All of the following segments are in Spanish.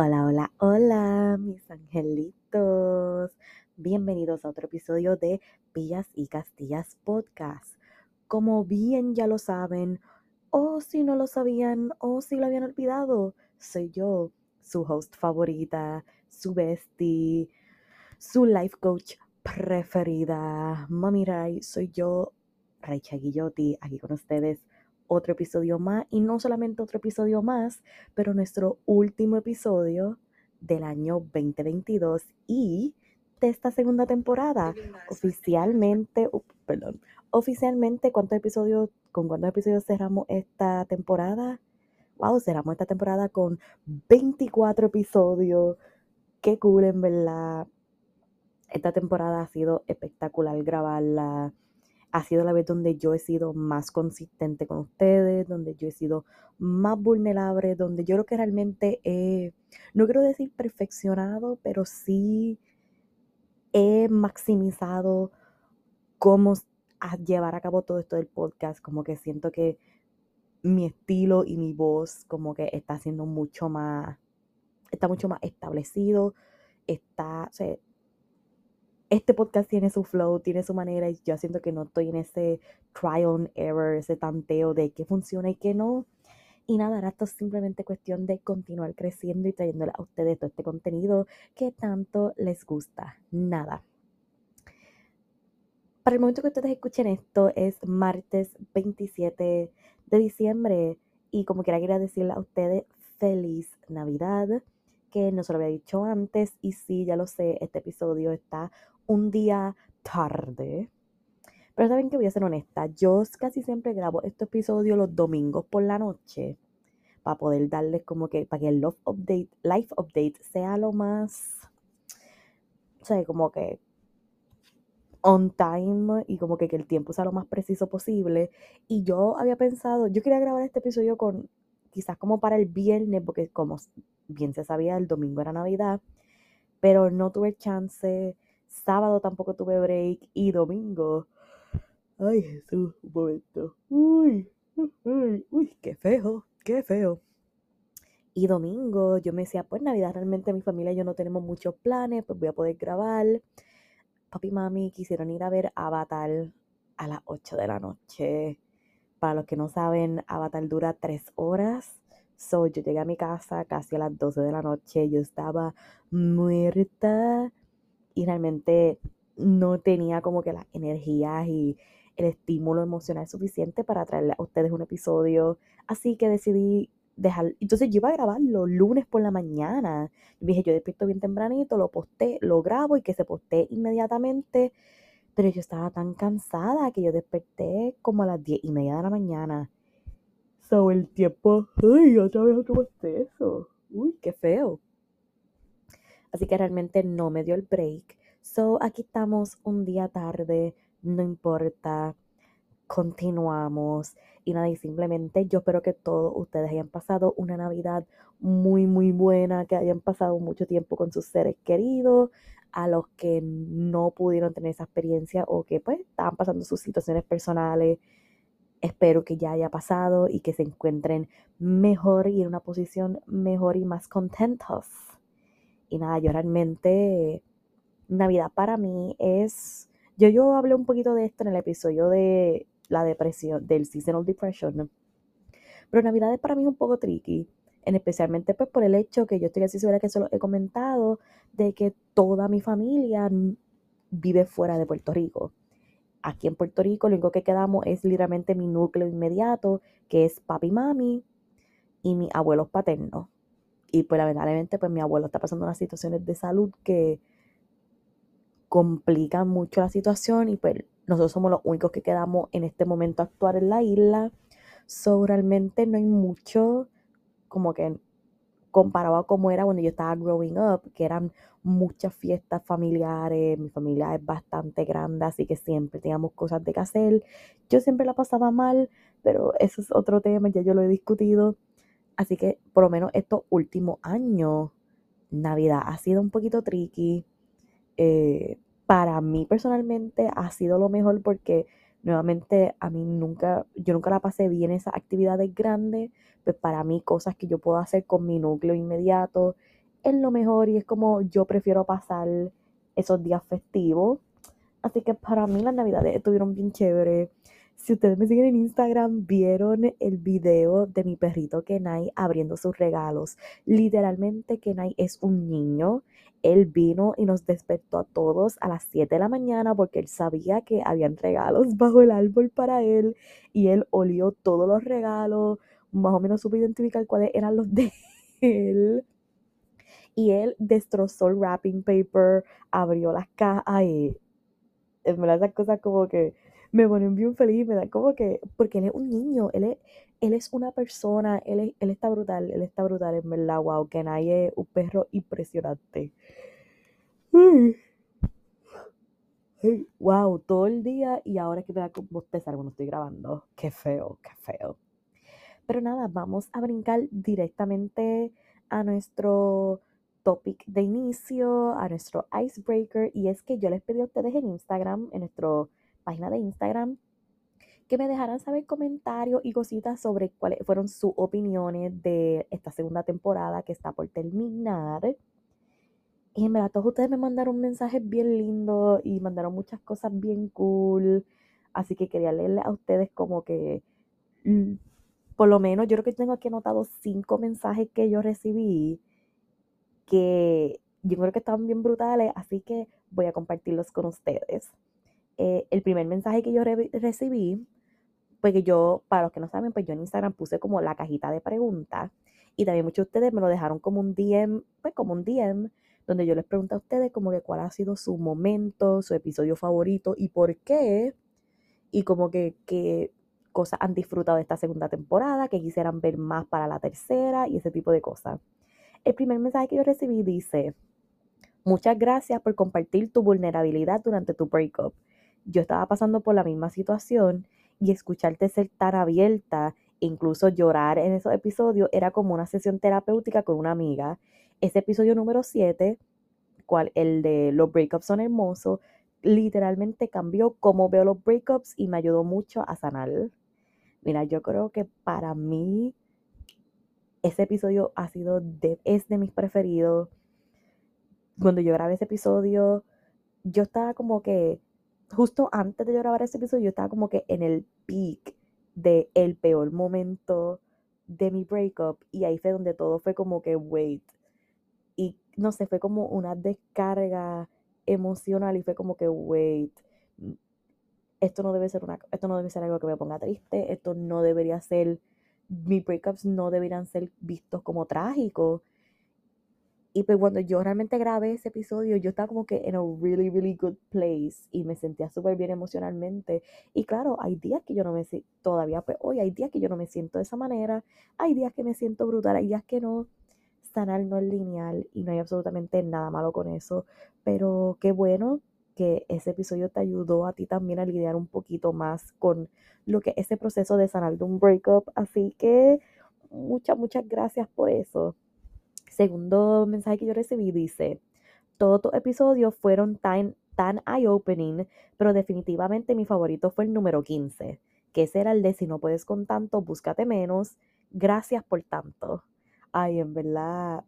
Hola, hola, hola, mis angelitos. Bienvenidos a otro episodio de Villas y Castillas Podcast. Como bien ya lo saben, o si no lo sabían, o si lo habían olvidado, soy yo, su host favorita, su bestie, su life coach preferida. Mami Ray, soy yo, Raicha Guillotti, aquí con ustedes otro episodio más y no solamente otro episodio más, pero nuestro último episodio del año 2022 y de esta segunda temporada. Oficialmente, perdón, oficialmente, ¿cuántos episodios, con cuántos episodios cerramos esta temporada? Wow, cerramos esta temporada con 24 episodios. Qué cool, en verdad. Esta temporada ha sido espectacular grabarla ha sido la vez donde yo he sido más consistente con ustedes, donde yo he sido más vulnerable, donde yo creo que realmente he, no quiero decir perfeccionado, pero sí he maximizado cómo llevar a cabo todo esto del podcast, como que siento que mi estilo y mi voz como que está siendo mucho más, está mucho más establecido, está, o este podcast tiene su flow, tiene su manera y yo siento que no estoy en ese trial and error, ese tanteo de qué funciona y qué no. Y nada, ahora esto es simplemente cuestión de continuar creciendo y trayéndole a ustedes todo este contenido que tanto les gusta. Nada. Para el momento que ustedes escuchen esto es martes 27 de diciembre y como quiera quería decirle a ustedes feliz Navidad que no se lo había dicho antes y sí, ya lo sé, este episodio está un día tarde. Pero saben que voy a ser honesta, yo casi siempre grabo este episodio los domingos por la noche para poder darles como que, para que el love update, life update sea lo más, o sea, como que on time y como que, que el tiempo sea lo más preciso posible. Y yo había pensado, yo quería grabar este episodio con, quizás como para el viernes, porque como bien se sabía, el domingo era Navidad, pero no tuve chance Sábado tampoco tuve break y domingo. Ay, Jesús, un momento. Uy, uy, uy, qué feo, qué feo. Y domingo yo me decía, pues Navidad realmente mi familia y yo no tenemos muchos planes, pues voy a poder grabar. Papi y mami quisieron ir a ver Avatar a las 8 de la noche. Para los que no saben, Avatar dura 3 horas. So, yo llegué a mi casa casi a las 12 de la noche. Yo estaba muerta y realmente no tenía como que las energías y el estímulo emocional suficiente para traerle a ustedes un episodio. Así que decidí dejar. Entonces yo iba a grabarlo lunes por la mañana. dije, yo despierto bien tempranito, lo posté, lo grabo y que se postee inmediatamente. Pero yo estaba tan cansada que yo desperté como a las diez y media de la mañana. So el tiempo. ¡Ay, otra vez otro eso! ¡Uy, qué feo! Así que realmente no me dio el break. So, aquí estamos un día tarde, no importa, continuamos. Y nada, y simplemente yo espero que todos ustedes hayan pasado una Navidad muy, muy buena, que hayan pasado mucho tiempo con sus seres queridos, a los que no pudieron tener esa experiencia o que pues estaban pasando sus situaciones personales. Espero que ya haya pasado y que se encuentren mejor y en una posición mejor y más contentos. Y nada, yo realmente, Navidad para mí es, yo, yo hablé un poquito de esto en el episodio de la depresión, del seasonal depression, pero Navidad es para mí un poco tricky, en especialmente pues por el hecho que yo estoy así segura que se lo he comentado, de que toda mi familia vive fuera de Puerto Rico. Aquí en Puerto Rico lo único que quedamos es literalmente mi núcleo inmediato, que es papi, mami y mis abuelos paternos. Y pues lamentablemente pues mi abuelo está pasando unas situaciones de salud que complican mucho la situación y pues nosotros somos los únicos que quedamos en este momento actuar en la isla. So, realmente no hay mucho como que comparado a cómo era cuando yo estaba growing up, que eran muchas fiestas familiares, mi familia es bastante grande, así que siempre teníamos cosas de que hacer. Yo siempre la pasaba mal, pero eso es otro tema, ya yo lo he discutido. Así que por lo menos estos últimos años, Navidad ha sido un poquito tricky. Eh, para mí personalmente ha sido lo mejor porque nuevamente a mí nunca, yo nunca la pasé bien esas actividades grandes, pues para mí cosas que yo puedo hacer con mi núcleo inmediato es lo mejor y es como yo prefiero pasar esos días festivos. Así que para mí las navidades estuvieron bien chéveres. Si ustedes me siguen en Instagram, vieron el video de mi perrito Kenai abriendo sus regalos. Literalmente Kenai es un niño. Él vino y nos despertó a todos a las 7 de la mañana porque él sabía que habían regalos bajo el árbol para él y él olió todos los regalos. Más o menos supo identificar cuáles eran los de él. Y él destrozó el wrapping paper, abrió las cajas y en verdad esas cosas como que me ponen bien feliz, me da como que, porque él es un niño, él es, él es una persona, él, él está brutal, él está brutal, en verdad, wow, que nadie es un perro impresionante. wow, todo el día y ahora es que me da bostezar cuando estoy grabando. Qué feo, qué feo. Pero nada, vamos a brincar directamente a nuestro topic de inicio, a nuestro icebreaker, y es que yo les pedí a ustedes en Instagram, en nuestra página de Instagram, que me dejaran saber comentarios y cositas sobre cuáles fueron sus opiniones de esta segunda temporada que está por terminar. Y en verdad, todos ustedes me mandaron mensajes bien lindos y mandaron muchas cosas bien cool. Así que quería leerle a ustedes como que, mm, por lo menos, yo creo que tengo aquí anotado cinco mensajes que yo recibí que yo creo que estaban bien brutales, así que voy a compartirlos con ustedes. Eh, el primer mensaje que yo recibí, pues que yo, para los que no saben, pues yo en Instagram puse como la cajita de preguntas y también muchos de ustedes me lo dejaron como un DM, pues como un DM, donde yo les pregunto a ustedes como que cuál ha sido su momento, su episodio favorito y por qué, y como que qué cosas han disfrutado de esta segunda temporada, que quisieran ver más para la tercera y ese tipo de cosas. El primer mensaje que yo recibí dice, muchas gracias por compartir tu vulnerabilidad durante tu breakup. Yo estaba pasando por la misma situación y escucharte ser tan abierta e incluso llorar en esos episodios era como una sesión terapéutica con una amiga. Ese episodio número 7, cual el de los breakups son hermosos, literalmente cambió cómo veo los breakups y me ayudó mucho a sanar. Mira, yo creo que para mí ese episodio ha sido de, es de mis preferidos. Cuando yo grabé ese episodio, yo estaba como que, justo antes de yo grabar ese episodio, yo estaba como que en el peak de el peor momento de mi breakup y ahí fue donde todo fue como que wait y no sé fue como una descarga emocional y fue como que wait esto no debe ser una esto no debe ser algo que me ponga triste esto no debería ser mis breakups no deberían ser vistos como trágicos. Y pues cuando yo realmente grabé ese episodio, yo estaba como que en a really, really good place y me sentía súper bien emocionalmente. Y claro, hay días que yo no me siento, todavía pues hoy hay días que yo no me siento de esa manera, hay días que me siento brutal, hay días que no. Sanar no es lineal y no hay absolutamente nada malo con eso. Pero qué bueno que ese episodio te ayudó a ti también a lidiar un poquito más con lo que es ese proceso de sanar de un breakup. Así que muchas, muchas gracias por eso. Segundo mensaje que yo recibí dice, todos tus episodios fueron tan, tan eye-opening, pero definitivamente mi favorito fue el número 15, que ese era el de si no puedes con tanto, búscate menos. Gracias por tanto. Ay, en verdad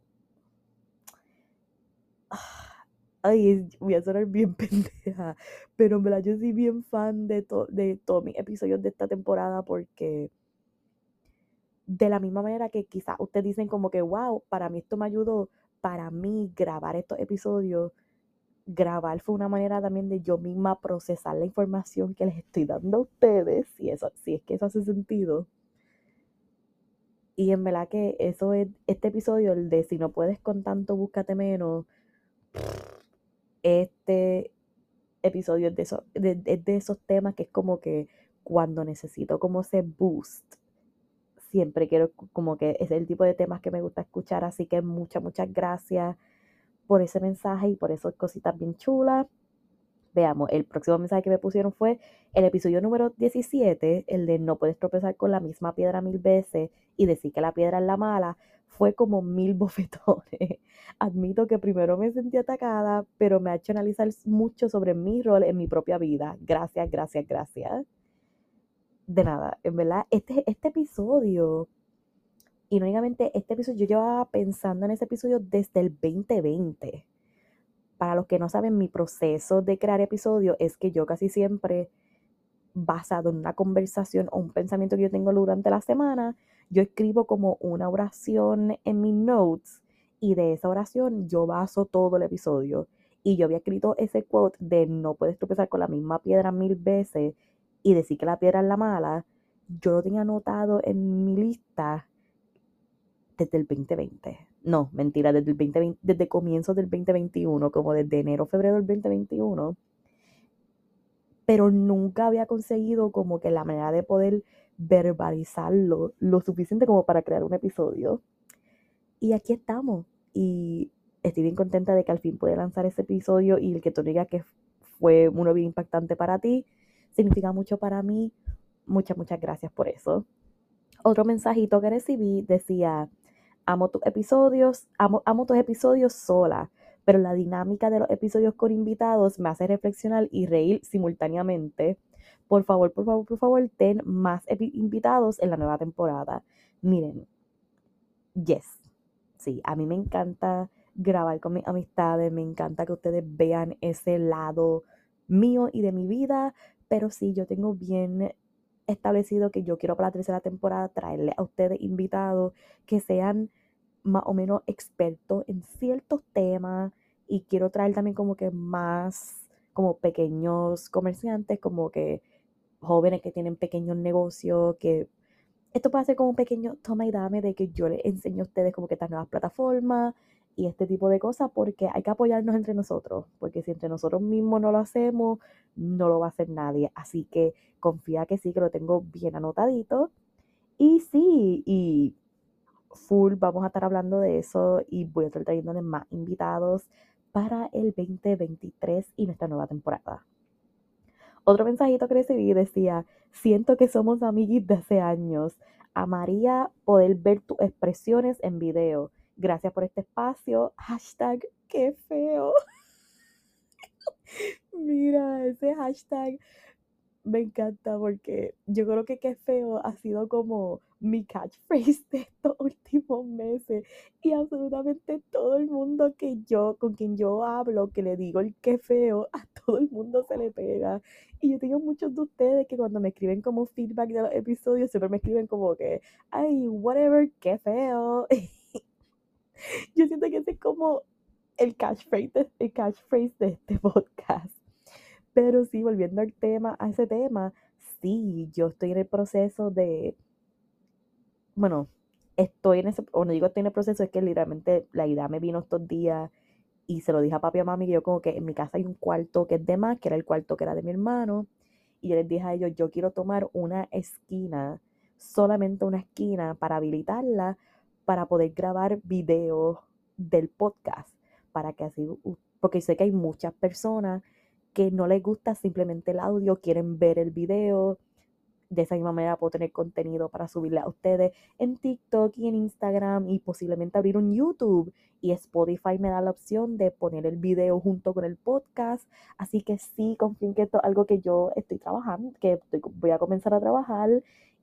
ay, voy a sonar bien pendeja, pero en verdad yo soy bien fan de, de todos mis episodios de esta temporada porque de la misma manera que quizás ustedes dicen como que, wow, para mí esto me ayudó, para mí grabar estos episodios, grabar fue una manera también de yo misma procesar la información que les estoy dando a ustedes, si, eso, si es que eso hace sentido. Y en verdad que eso es, este episodio, el de si no puedes con tanto, búscate menos este episodio es de, de, esos temas que es como que cuando necesito como ese boost siempre quiero como que es el tipo de temas que me gusta escuchar, así que muchas, muchas gracias por ese mensaje y por esas cositas bien chulas. Veamos, el próximo mensaje que me pusieron fue el episodio número 17, el de no puedes tropezar con la misma piedra mil veces y decir que la piedra es la mala, fue como mil bofetones. Admito que primero me sentí atacada, pero me ha hecho analizar mucho sobre mi rol en mi propia vida. Gracias, gracias, gracias. De nada, en verdad, este, este episodio, y únicamente este episodio, yo llevaba pensando en ese episodio desde el 2020 para los que no saben, mi proceso de crear episodios es que yo casi siempre, basado en una conversación o un pensamiento que yo tengo durante la semana, yo escribo como una oración en mis notes y de esa oración yo baso todo el episodio. Y yo había escrito ese quote de no puedes tropezar con la misma piedra mil veces y decir que la piedra es la mala. Yo lo tenía anotado en mi lista desde el 2020 no, mentira, desde el 2020, desde comienzos del 2021, como desde enero, febrero del 2021, pero nunca había conseguido como que la manera de poder verbalizarlo lo suficiente como para crear un episodio. Y aquí estamos. Y estoy bien contenta de que al fin pude lanzar ese episodio y el que tú digas que fue uno bien impactante para ti, significa mucho para mí. Muchas, muchas gracias por eso. Otro mensajito que recibí decía, amo tus episodios, amo, amo tus episodios sola, pero la dinámica de los episodios con invitados me hace reflexionar y reír simultáneamente. Por favor, por favor, por favor, ten más invitados en la nueva temporada. Miren, yes, sí, a mí me encanta grabar con mis amistades, me encanta que ustedes vean ese lado mío y de mi vida, pero sí, yo tengo bien establecido que yo quiero para la tercera temporada traerle a ustedes invitados que sean más o menos expertos en ciertos temas y quiero traer también como que más como pequeños comerciantes, como que jóvenes que tienen pequeños negocios, que esto puede ser como un pequeño toma y dame de que yo les enseño a ustedes como que estas nuevas plataformas y este tipo de cosas porque hay que apoyarnos entre nosotros, porque si entre nosotros mismos no lo hacemos, no lo va a hacer nadie. Así que confía que sí, que lo tengo bien anotadito. Y sí, y full vamos a estar hablando de eso y voy a estar trayéndoles más invitados para el 2023 y nuestra nueva temporada. Otro mensajito que recibí decía, siento que somos amiguis de hace años. Amaría poder ver tus expresiones en video. Gracias por este espacio. Hashtag, qué feo. Mira, ese hashtag me encanta porque yo creo que qué feo ha sido como mi catchphrase de estos últimos meses y absolutamente todo el mundo que yo, con quien yo hablo, que le digo el qué feo, a todo el mundo se le pega. Y yo tengo muchos de ustedes que cuando me escriben como feedback de los episodios, siempre me escriben como que, ay, whatever, qué feo. yo siento que ese es como el catchphrase, el catchphrase de este podcast. Pero sí, volviendo al tema, a ese tema, sí, yo estoy en el proceso de, bueno, estoy en ese, o no digo estoy en el proceso, es que literalmente la idea me vino estos días y se lo dije a papi y a mami que yo como que en mi casa hay un cuarto que es de más, que era el cuarto que era de mi hermano, y yo les dije a ellos, yo quiero tomar una esquina, solamente una esquina para habilitarla, para poder grabar videos del podcast, para que así, porque sé que hay muchas personas que no les gusta simplemente el audio, quieren ver el video. De esa misma manera puedo tener contenido para subirle a ustedes en TikTok y en Instagram y posiblemente abrir un YouTube. Y Spotify me da la opción de poner el video junto con el podcast. Así que sí, confío que esto es algo que yo estoy trabajando, que voy a comenzar a trabajar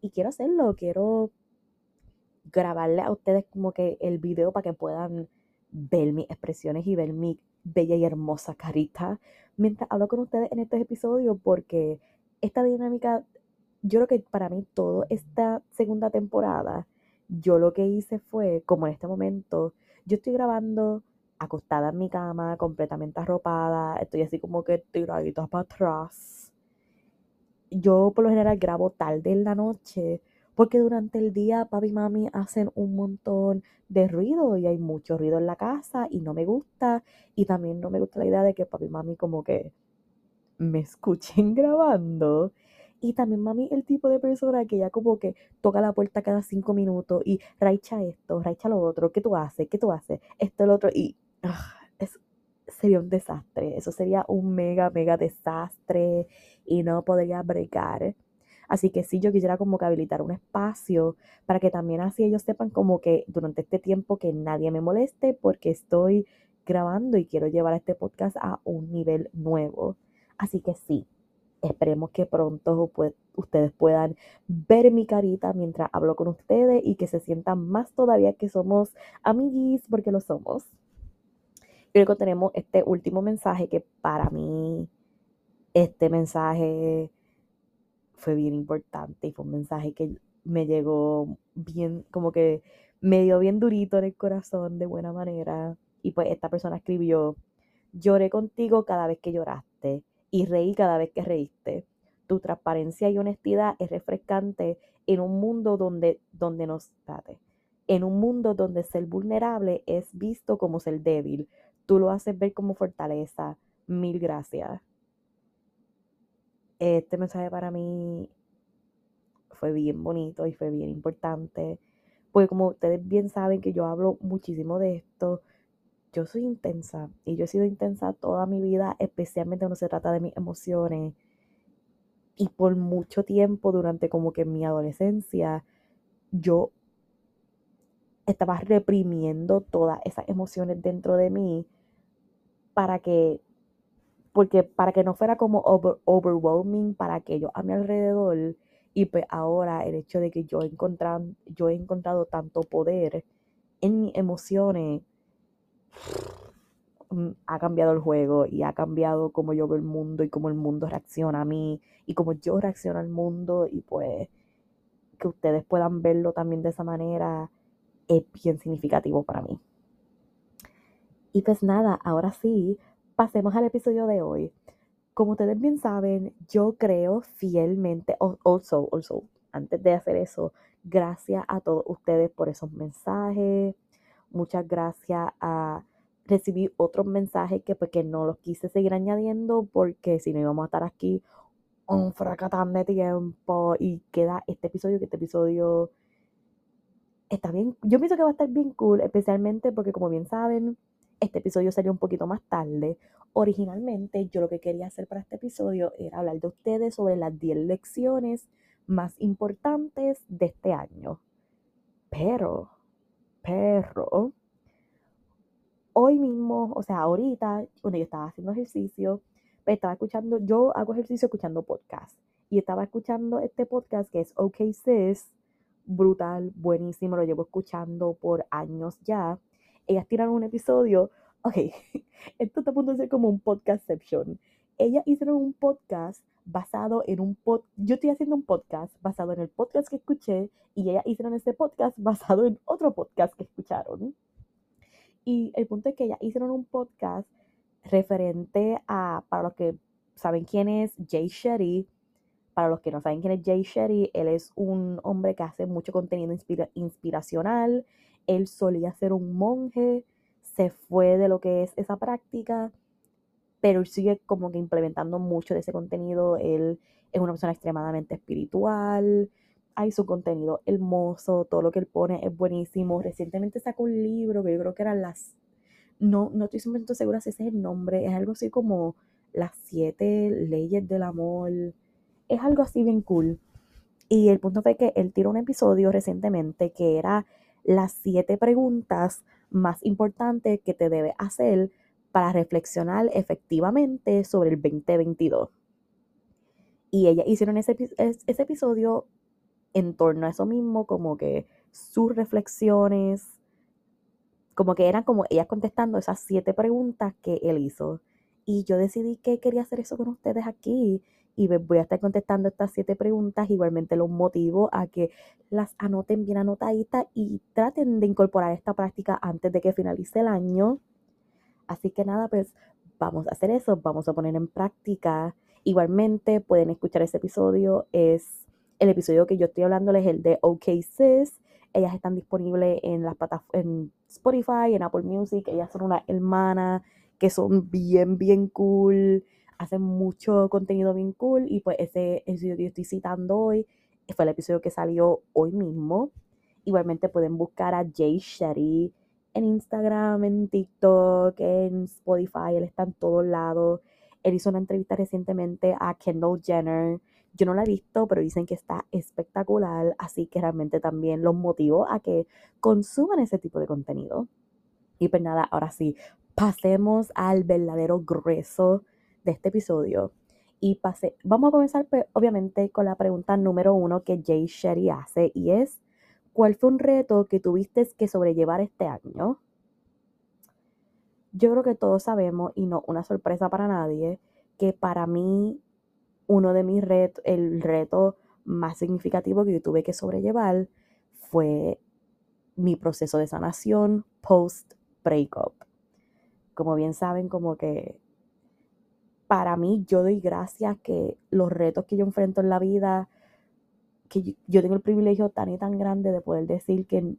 y quiero hacerlo. Quiero grabarle a ustedes como que el video para que puedan ver mis expresiones y ver mi bella y hermosa carita mientras hablo con ustedes en estos episodios porque esta dinámica, yo creo que para mí todo esta segunda temporada, yo lo que hice fue, como en este momento, yo estoy grabando acostada en mi cama, completamente arropada, estoy así como que tiradita para atrás. Yo por lo general grabo tarde en la noche porque durante el día papi y mami hacen un montón de ruido y hay mucho ruido en la casa y no me gusta. Y también no me gusta la idea de que papi y mami como que me escuchen grabando. Y también mami el tipo de persona que ya como que toca la puerta cada cinco minutos y raicha esto, raicha lo otro, ¿qué tú haces? ¿Qué tú haces? Esto, lo otro. Y ah, es, sería un desastre. Eso sería un mega, mega desastre y no podría bregar. Así que sí, yo quisiera como que habilitar un espacio para que también así ellos sepan como que durante este tiempo que nadie me moleste porque estoy grabando y quiero llevar este podcast a un nivel nuevo. Así que sí, esperemos que pronto ustedes puedan ver mi carita mientras hablo con ustedes y que se sientan más todavía que somos amiguis porque lo somos. Y luego tenemos este último mensaje que para mí, este mensaje fue bien importante y fue un mensaje que me llegó bien, como que me dio bien durito en el corazón de buena manera. Y pues esta persona escribió, lloré contigo cada vez que lloraste y reí cada vez que reíste. Tu transparencia y honestidad es refrescante en un mundo donde, donde nos... Espérate, en un mundo donde ser vulnerable es visto como ser débil. Tú lo haces ver como fortaleza. Mil gracias. Este mensaje para mí fue bien bonito y fue bien importante. Porque como ustedes bien saben que yo hablo muchísimo de esto, yo soy intensa y yo he sido intensa toda mi vida, especialmente cuando se trata de mis emociones. Y por mucho tiempo, durante como que mi adolescencia, yo estaba reprimiendo todas esas emociones dentro de mí para que, porque para que no fuera como overwhelming para aquellos a mi alrededor. Y pues ahora el hecho de que yo he encontrado, yo he encontrado tanto poder en mis emociones Mm, ha cambiado el juego y ha cambiado cómo yo veo el mundo y cómo el mundo reacciona a mí y cómo yo reacciono al mundo y pues que ustedes puedan verlo también de esa manera es bien significativo para mí. Y pues nada, ahora sí, pasemos al episodio de hoy. Como ustedes bien saben, yo creo fielmente, also, also, antes de hacer eso, gracias a todos ustedes por esos mensajes, muchas gracias a recibí otros mensajes que pues que no los quise seguir añadiendo porque si no íbamos a estar aquí un fracatán de tiempo y queda este episodio, que este episodio está bien, yo pienso que va a estar bien cool, especialmente porque como bien saben, este episodio salió un poquito más tarde. Originalmente yo lo que quería hacer para este episodio era hablar de ustedes sobre las 10 lecciones más importantes de este año. Pero, pero, hoy mismo, o sea, ahorita, cuando yo estaba haciendo ejercicio, pues estaba escuchando, yo hago ejercicio escuchando podcast. Y estaba escuchando este podcast que es OK Sis, brutal, buenísimo, lo llevo escuchando por años ya. Ellas tiraron un episodio, ok, esto está a punto de ser como un podcastception. Ellas hicieron un podcast basado en un pod, yo estoy haciendo un podcast basado en el podcast que escuché y ellas hicieron este podcast basado en otro podcast que escucharon. Y el punto es que ya hicieron un podcast referente a, para los que saben quién es Jay Shetty, para los que no saben quién es Jay Shetty, él es un hombre que hace mucho contenido inspiracional. Él solía ser un monje, se fue de lo que es esa práctica, pero él sigue como que implementando mucho de ese contenido. Él es una persona extremadamente espiritual, hay su contenido hermoso, todo lo que él pone es buenísimo. Recientemente sacó un libro que yo creo que eran las, no, no estoy 100% segura si ese es el nombre, es algo así como las siete leyes del amor, es algo así bien cool. Y el punto fue que él tiró un episodio recientemente que era las siete preguntas más importantes que te debe hacer para reflexionar efectivamente sobre el 2022. Y ella hicieron ese, ese episodio en torno a eso mismo, como que sus reflexiones, como que eran como ellas contestando esas siete preguntas que él hizo. Y yo decidí que quería hacer eso con ustedes aquí y voy a estar contestando estas siete preguntas. Igualmente los motivo a que las anoten bien anotaditas y traten de incorporar esta práctica antes de que finalice el año. Así que nada, pues vamos a hacer eso, vamos a poner en práctica. Igualmente pueden escuchar ese episodio, es el episodio que yo estoy hablando es el de OK Sis. Ellas están disponibles en las en Spotify, en Apple Music. Ellas son una hermana que son bien, bien cool. Hacen mucho contenido bien cool y pues ese episodio que yo estoy citando hoy fue el episodio que salió hoy mismo. Igualmente pueden buscar a Jay Shetty en Instagram, en TikTok, en Spotify, él está en todos lados. Él hizo una entrevista recientemente a Kendall Jenner. Yo no la he visto, pero dicen que está espectacular, así que realmente también los motivo a que consuman ese tipo de contenido. Y pues nada, ahora sí, pasemos al verdadero grueso de este episodio. Y pase, vamos a comenzar pues, obviamente con la pregunta número uno que Jay Sherry hace y es, ¿cuál fue un reto que tuviste que sobrellevar este año? Yo creo que todos sabemos, y no una sorpresa para nadie, que para mí uno de mis retos, el reto más significativo que yo tuve que sobrellevar fue mi proceso de sanación post breakup. Como bien saben, como que para mí yo doy gracias que los retos que yo enfrento en la vida, que yo, tengo el privilegio tan y tan grande de poder decir que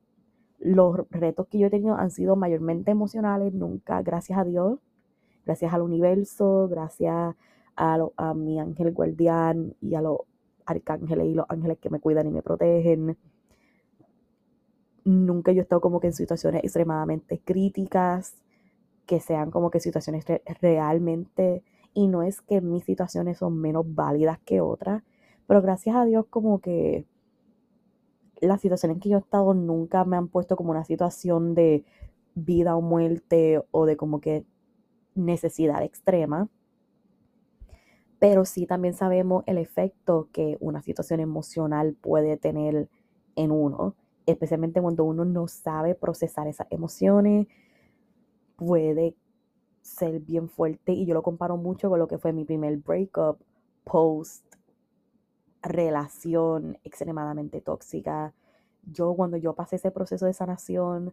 los retos que yo he tenido han sido mayormente emocionales, nunca, gracias a Dios, gracias al universo, gracias a, mi ángel guardián y a los arcángeles y los ángeles que me cuidan y me protegen. Nunca yo he estado como que en situaciones extremadamente críticas, que sean como que situaciones realmente y no es que mis situaciones son menos válidas que otras, pero gracias a Dios como que las situaciones en que yo he estado nunca me han puesto como una situación de vida o muerte o de como que necesidad extrema. Pero sí también sabemos el efecto que una situación emocional puede tener en uno, especialmente cuando uno no sabe procesar esas emociones, puede ser bien fuerte y yo lo comparo mucho con lo que fue mi primer breakup post relación extremadamente tóxica. Yo cuando yo pasé ese proceso de sanación,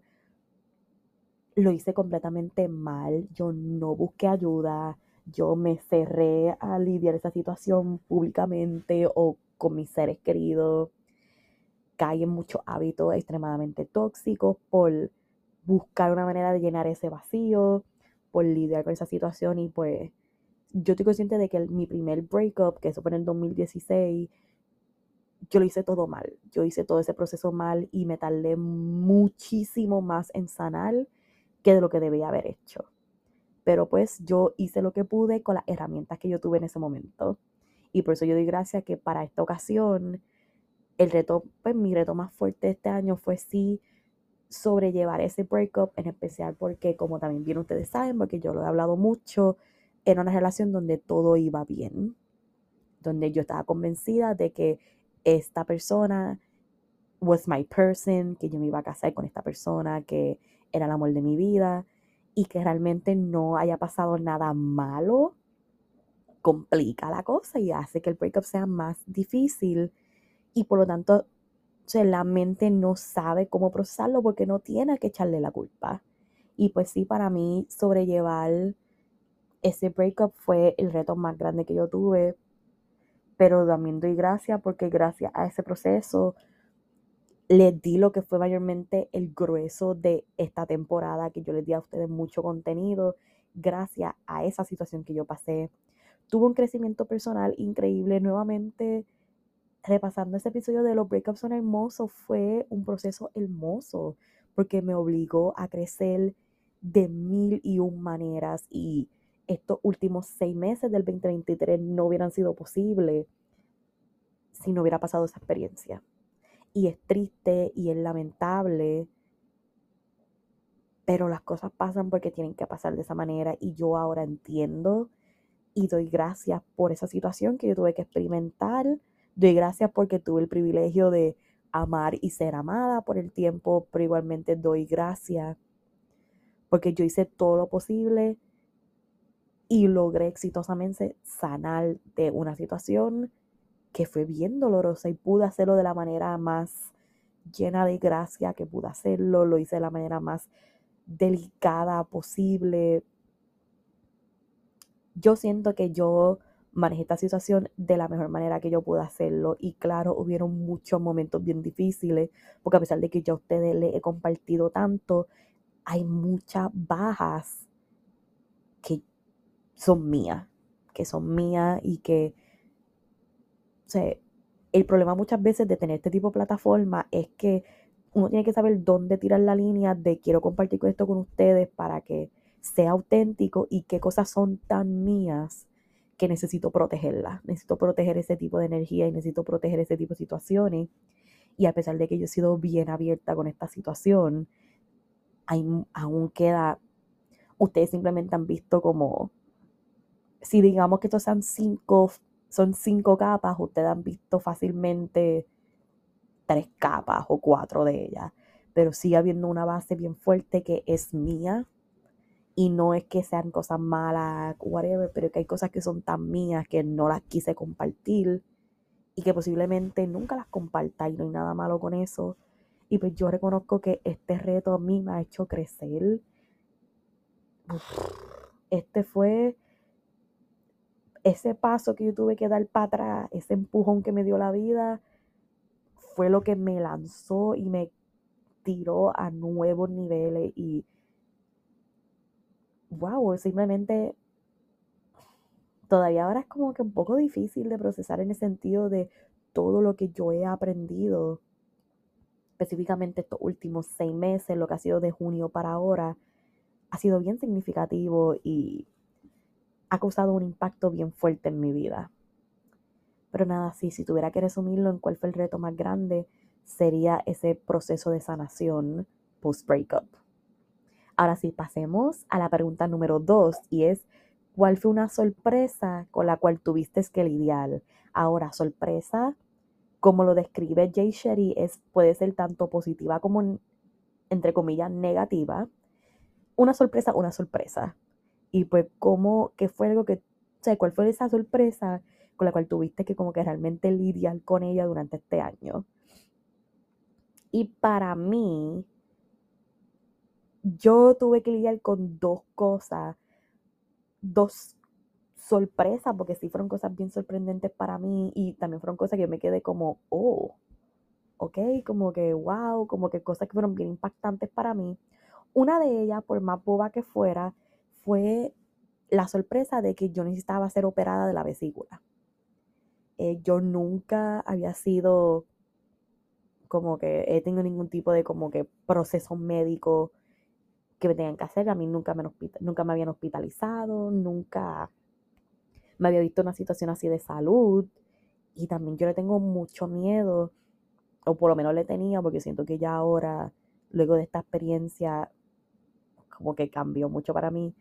lo hice completamente mal. Yo no busqué ayuda. Yo me cerré a lidiar esa situación públicamente o con mis seres queridos. Caí en muchos hábitos extremadamente tóxicos por buscar una manera de llenar ese vacío por lidiar con esa situación y pues yo estoy consciente de que mi primer breakup, que eso fue en el 2016, yo lo hice todo mal. Yo hice todo ese proceso mal y me tardé muchísimo más en sanar que de lo que debía haber hecho. Pero pues yo hice lo que pude con las herramientas que yo tuve en ese momento. Y por eso yo doy gracias que para esta ocasión, el reto, pues mi reto más fuerte este año fue sí sobrellevar ese breakup, en especial porque, como también bien ustedes saben, porque yo lo he hablado mucho, era una relación donde todo iba bien, donde yo estaba convencida de que esta persona was my person, que yo me iba a casar con esta persona, que era el amor de mi vida y que realmente no haya pasado nada malo, complica la cosa y hace que el breakup sea más difícil. Y por lo tanto o sea, la mente no sabe cómo procesarlo porque no tiene que echarle la culpa. Y pues sí, para mí sobrellevar ese breakup fue el reto más grande que yo tuve. Pero también doy gracias porque gracias a ese proceso les di lo que fue mayormente el grueso de esta temporada, que yo les di a ustedes mucho contenido, gracias a esa situación que yo pasé. Tuve un crecimiento personal increíble nuevamente repasando ese episodio de los breakups son hermosos, fue un proceso hermoso porque me obligó a crecer de mil y un maneras y estos últimos seis meses del 2023 no hubieran sido posibles si no hubiera pasado esa experiencia. Y es triste y es lamentable, pero las cosas pasan porque tienen que pasar de esa manera y yo ahora entiendo y doy gracias por esa situación que yo tuve que experimentar Doy gracias porque tuve el privilegio de amar y ser amada por el tiempo, pero igualmente doy gracias porque yo hice todo lo posible y logré exitosamente sanar de una situación que fue bien dolorosa y pude hacerlo de la manera más llena de gracia que pude hacerlo, lo hice de la manera más delicada posible. Yo siento que yo manejé esta situación de la mejor manera que yo pude hacerlo. Y claro, hubieron muchos momentos bien difíciles, porque a pesar de que yo a ustedes les he compartido tanto, hay muchas bajas que son mías, que son mías y que, o sea, el problema muchas veces de tener este tipo de plataforma es que uno tiene que saber dónde tirar la línea de quiero compartir esto con ustedes para que sea auténtico y qué cosas son tan mías que necesito protegerlas. Necesito proteger ese tipo de energía y necesito proteger ese tipo de situaciones. Y a pesar de que yo he sido bien abierta con esta situación, aún queda, ustedes simplemente han visto como, si digamos que estos sean cinco, son cinco capas, ustedes han visto fácilmente tres capas o cuatro de ellas, pero sigue habiendo una base bien fuerte que es mía y no es que sean cosas malas, whatever, pero que hay cosas que son tan mías que no las quise compartir y que posiblemente nunca las comparta y no hay nada malo con eso. Y pues yo reconozco que este reto a mí me ha hecho crecer. Este fue ese paso que yo tuve que dar para atrás, ese empujón que me dio la vida, fue lo que me lanzó y me tiró a nuevos niveles y wow, simplemente todavía ahora es como que un poco difícil de procesar en el sentido de todo lo que yo he aprendido, específicamente estos últimos seis meses, lo que ha sido de junio para ahora, ha sido bien significativo y ha causado un impacto bien fuerte en mi vida. Pero nada, sí, si tuviera que resumirlo en cuál fue el reto más grande, sería ese proceso de sanación post-breakup. Ahora sí, pasemos a la pregunta número dos y es, ¿cuál fue una sorpresa con la cual tuviste que lidiar? Ahora, sorpresa, como lo describe Jay Sherry, es, puede ser tanto positiva como, entre comillas, negativa. Una sorpresa, una sorpresa. Y pues, ¿cómo, qué fue algo que, o sea, cuál fue esa sorpresa con la cual tuviste que como que realmente lidiar con ella durante este año? Y para mí, yo tuve que lidiar con dos cosas, dos sorpresas, porque sí fueron cosas bien sorprendentes para mí y también fueron cosas que yo me quedé como, oh, ok, como que wow, como que cosas que fueron bien impactantes para mí. Una de ellas, por más boba que fuera, fue la sorpresa de que yo necesitaba ser operada de la vesícula. Eh, yo nunca había sido como que he tenido ningún tipo de como que proceso médico que me tenían que hacer. A mí nunca me, nunca me habían hospitalizado, nunca me había visto una situación así de salud. Y también yo le tengo mucho miedo, o por lo menos le tenía, porque siento que ya ahora, luego de esta experiencia, como que cambió mucho para mí.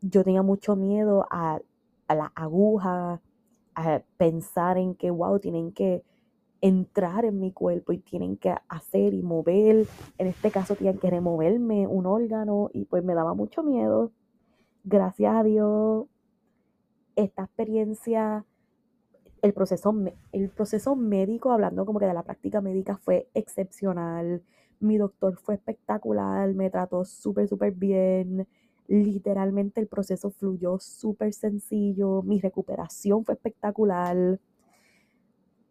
Yo tenía mucho miedo a, a la aguja, a pensar en que, wow, tienen que entrar en mi cuerpo y tienen que hacer y mover. En este caso tienen que removerme un órgano y pues me daba mucho miedo. Gracias a Dios, esta experiencia, el proceso, el proceso médico, hablando como que de la práctica médica, fue excepcional. Mi doctor fue espectacular, me trató súper, súper bien. Literalmente el proceso fluyó súper sencillo, mi recuperación fue espectacular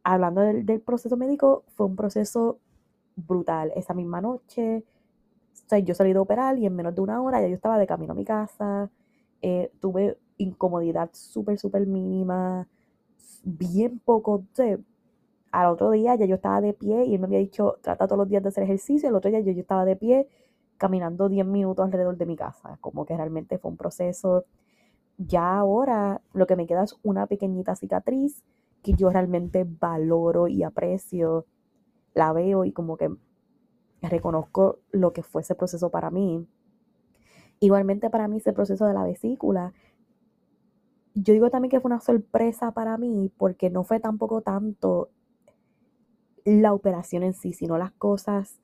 hablando del, proceso médico, fue un proceso brutal. Esa misma noche, yo salí de operar y en menos de una hora ya yo estaba de camino a mi casa. Eh, tuve incomodidad súper, súper mínima, bien poco. al otro día ya yo estaba de pie y él me había dicho, trata todos los días de hacer ejercicio. El otro día yo, yo estaba de pie caminando 10 minutos alrededor de mi casa. Como que realmente fue un proceso. Ya ahora lo que me queda es una pequeñita cicatriz que yo realmente valoro y aprecio, la veo y como que reconozco lo que fue ese proceso para mí. Igualmente para mí ese proceso de la vesícula, yo digo también que fue una sorpresa para mí porque no fue tampoco tanto la operación en sí, sino las cosas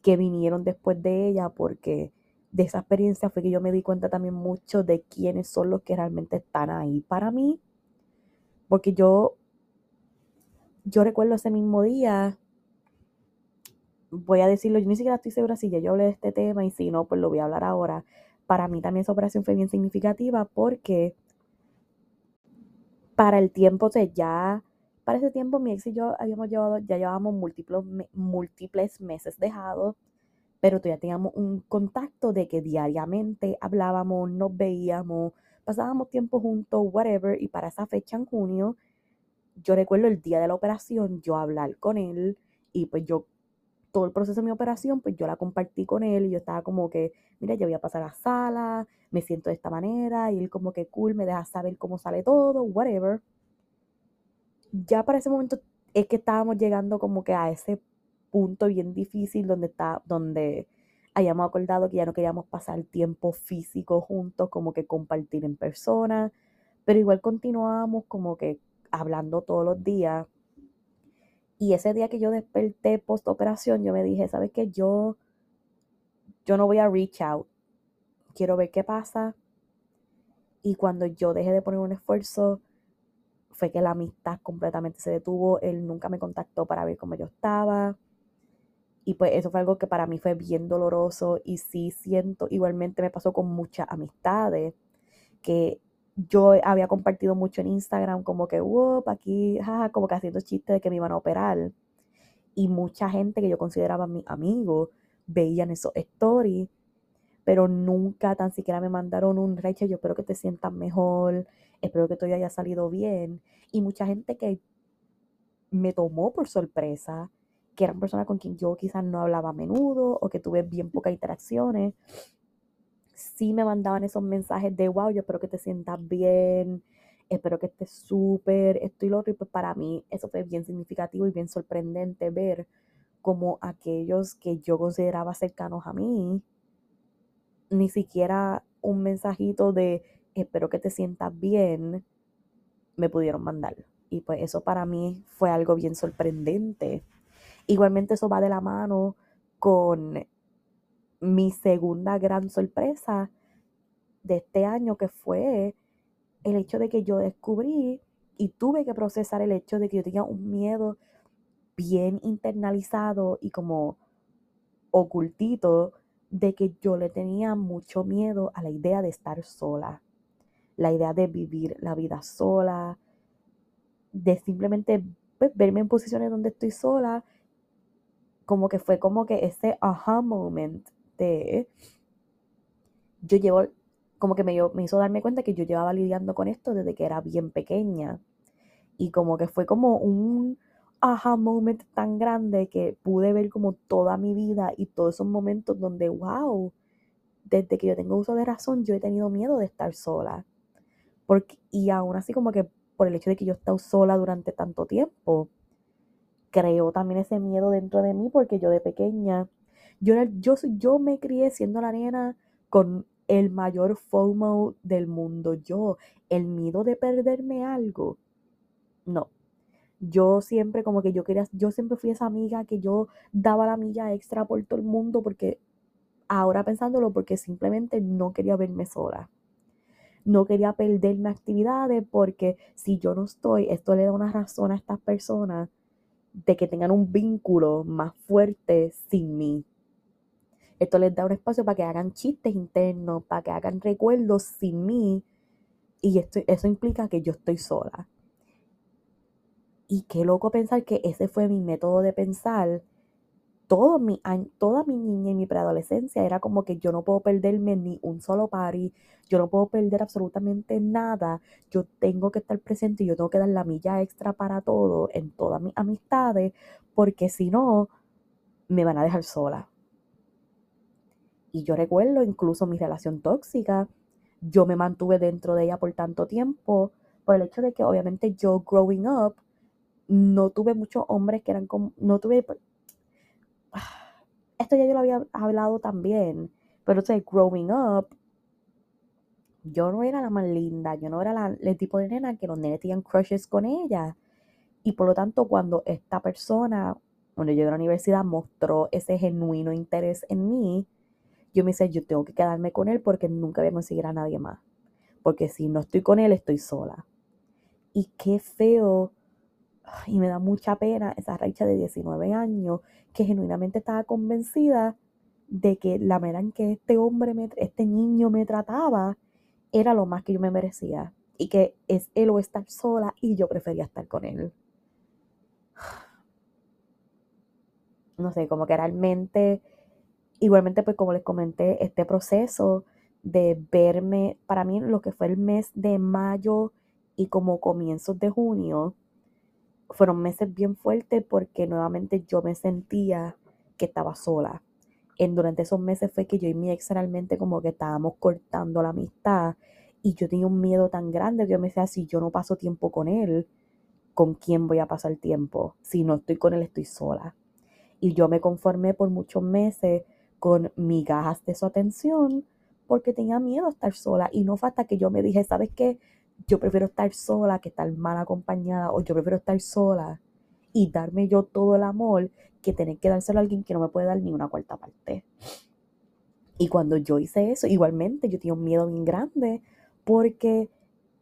que vinieron después de ella, porque de esa experiencia fue que yo me di cuenta también mucho de quiénes son los que realmente están ahí para mí, porque yo yo recuerdo ese mismo día, voy a decirlo, yo ni siquiera estoy segura si ya yo hablé de este tema y si no, pues lo voy a hablar ahora. Para mí también esa operación fue bien significativa porque para el tiempo, o ya, para ese tiempo mi ex y yo habíamos llevado, ya llevábamos múltiples, múltiples meses dejados, pero todavía teníamos un contacto de que diariamente hablábamos, nos veíamos, pasábamos tiempo juntos, whatever, y para esa fecha en junio, yo recuerdo el día de la operación, yo hablar con él y pues yo, todo el proceso de mi operación, pues yo la compartí con él y yo estaba como que, mira, yo voy a pasar a la sala, me siento de esta manera y él como que cool, me deja saber cómo sale todo, whatever. Ya para ese momento es que estábamos llegando como que a ese punto bien difícil donde está, donde hayamos acordado que ya no queríamos pasar tiempo físico juntos, como que compartir en persona, pero igual continuábamos como que hablando todos los días. Y ese día que yo desperté post operación, yo me dije, ¿sabes qué? Yo, yo no voy a reach out. Quiero ver qué pasa. Y cuando yo dejé de poner un esfuerzo, fue que la amistad completamente se detuvo. Él nunca me contactó para ver cómo yo estaba. Y pues eso fue algo que para mí fue bien doloroso y sí siento, igualmente me pasó con muchas amistades que yo había compartido mucho en Instagram como que, wow, aquí, como que haciendo chistes de que me iban a operar. Y mucha gente que yo consideraba mi amigo veían esos stories, pero nunca tan siquiera me mandaron un Rachel, yo espero que te sientas mejor, espero que todo haya salido bien. Y mucha gente que me tomó por sorpresa que eran personas con quien yo quizás no hablaba a menudo o que tuve bien pocas interacciones, sí me mandaban esos mensajes de, wow, yo espero que te sientas bien, espero que estés súper, esto y lo otro. Y pues para mí eso fue bien significativo y bien sorprendente ver como aquellos que yo consideraba cercanos a mí, ni siquiera un mensajito de espero que te sientas bien, me pudieron mandar. Y pues eso para mí fue algo bien sorprendente. Igualmente eso va de la mano con mi segunda gran sorpresa de este año, que fue el hecho de que yo descubrí y tuve que procesar el hecho de que yo tenía un miedo bien internalizado y como ocultito de que yo le tenía mucho miedo a la idea de estar sola, la idea de vivir la vida sola, de simplemente pues, verme en posiciones donde estoy sola como que fue como que ese aha moment de yo llevo como que me, me hizo darme cuenta que yo llevaba lidiando con esto desde que era bien pequeña. Y como que fue como un aha moment tan grande que pude ver como toda mi vida y todos esos momentos donde wow desde que yo tengo uso de razón yo he tenido miedo de estar sola. Porque y aún así como que por el hecho de que yo he estado sola durante tanto tiempo creó también ese miedo dentro de mí porque yo de pequeña, yo, yo, yo me crié siendo la nena con el mayor FOMO del mundo. Yo, el miedo de perderme algo. No. Yo siempre como que yo quería, yo siempre fui esa amiga que yo daba la milla extra por todo el mundo porque ahora pensándolo porque simplemente no quería verme sola. No quería perderme actividades porque si yo no estoy, esto le da una razón a estas personas de que tengan un vínculo más fuerte sin mí. Esto les da un espacio para que hagan chistes internos, para que hagan recuerdos sin mí. Y esto, eso implica que yo estoy sola. Y qué loco pensar que ese fue mi método de pensar todo mi, toda mi niña y mi preadolescencia era como que yo no puedo perderme ni un solo party, yo no puedo perder absolutamente nada, yo tengo que estar presente y yo tengo que dar la milla extra para todo en todas mis amistades, porque si no, me van a dejar sola. Y yo recuerdo incluso mi relación tóxica, yo me mantuve dentro de ella por tanto tiempo, por el hecho de que obviamente yo growing up, no tuve muchos hombres que eran como, no tuve esto ya yo lo había hablado también, pero o growing up, yo no era la más linda, yo no era la, el tipo de nena que los nenes tenían crushes con ella. Y por lo tanto, cuando esta persona, cuando yo a la universidad, mostró ese genuino interés en mí, yo me decía, yo tengo que quedarme con él porque nunca voy a conseguir a nadie más. Porque si no estoy con él, estoy sola. Y qué feo y me da mucha pena esa Raicha de 19 años que genuinamente estaba convencida de que la manera en que este hombre, este niño me trataba, era lo más que yo me merecía. Y que es él o estar sola y yo prefería estar con él. No sé, como que realmente, igualmente pues como les comenté, este proceso de verme, para mí lo que fue el mes de mayo y como comienzos de junio, fueron meses bien fuertes porque nuevamente yo me sentía que estaba sola. En, durante esos meses fue que yo y mi ex realmente como que estábamos cortando la amistad y yo tenía un miedo tan grande que yo me decía, si yo no paso tiempo con él, ¿con quién voy a pasar tiempo? Si no estoy con él, estoy sola. Y yo me conformé por muchos meses con migajas de su atención porque tenía miedo a estar sola. Y no fue hasta que yo me dije, ¿sabes qué? Yo prefiero estar sola que estar mal acompañada o yo prefiero estar sola y darme yo todo el amor que tener que dárselo a alguien que no me puede dar ni una cuarta parte. Y cuando yo hice eso, igualmente yo tenía un miedo bien grande porque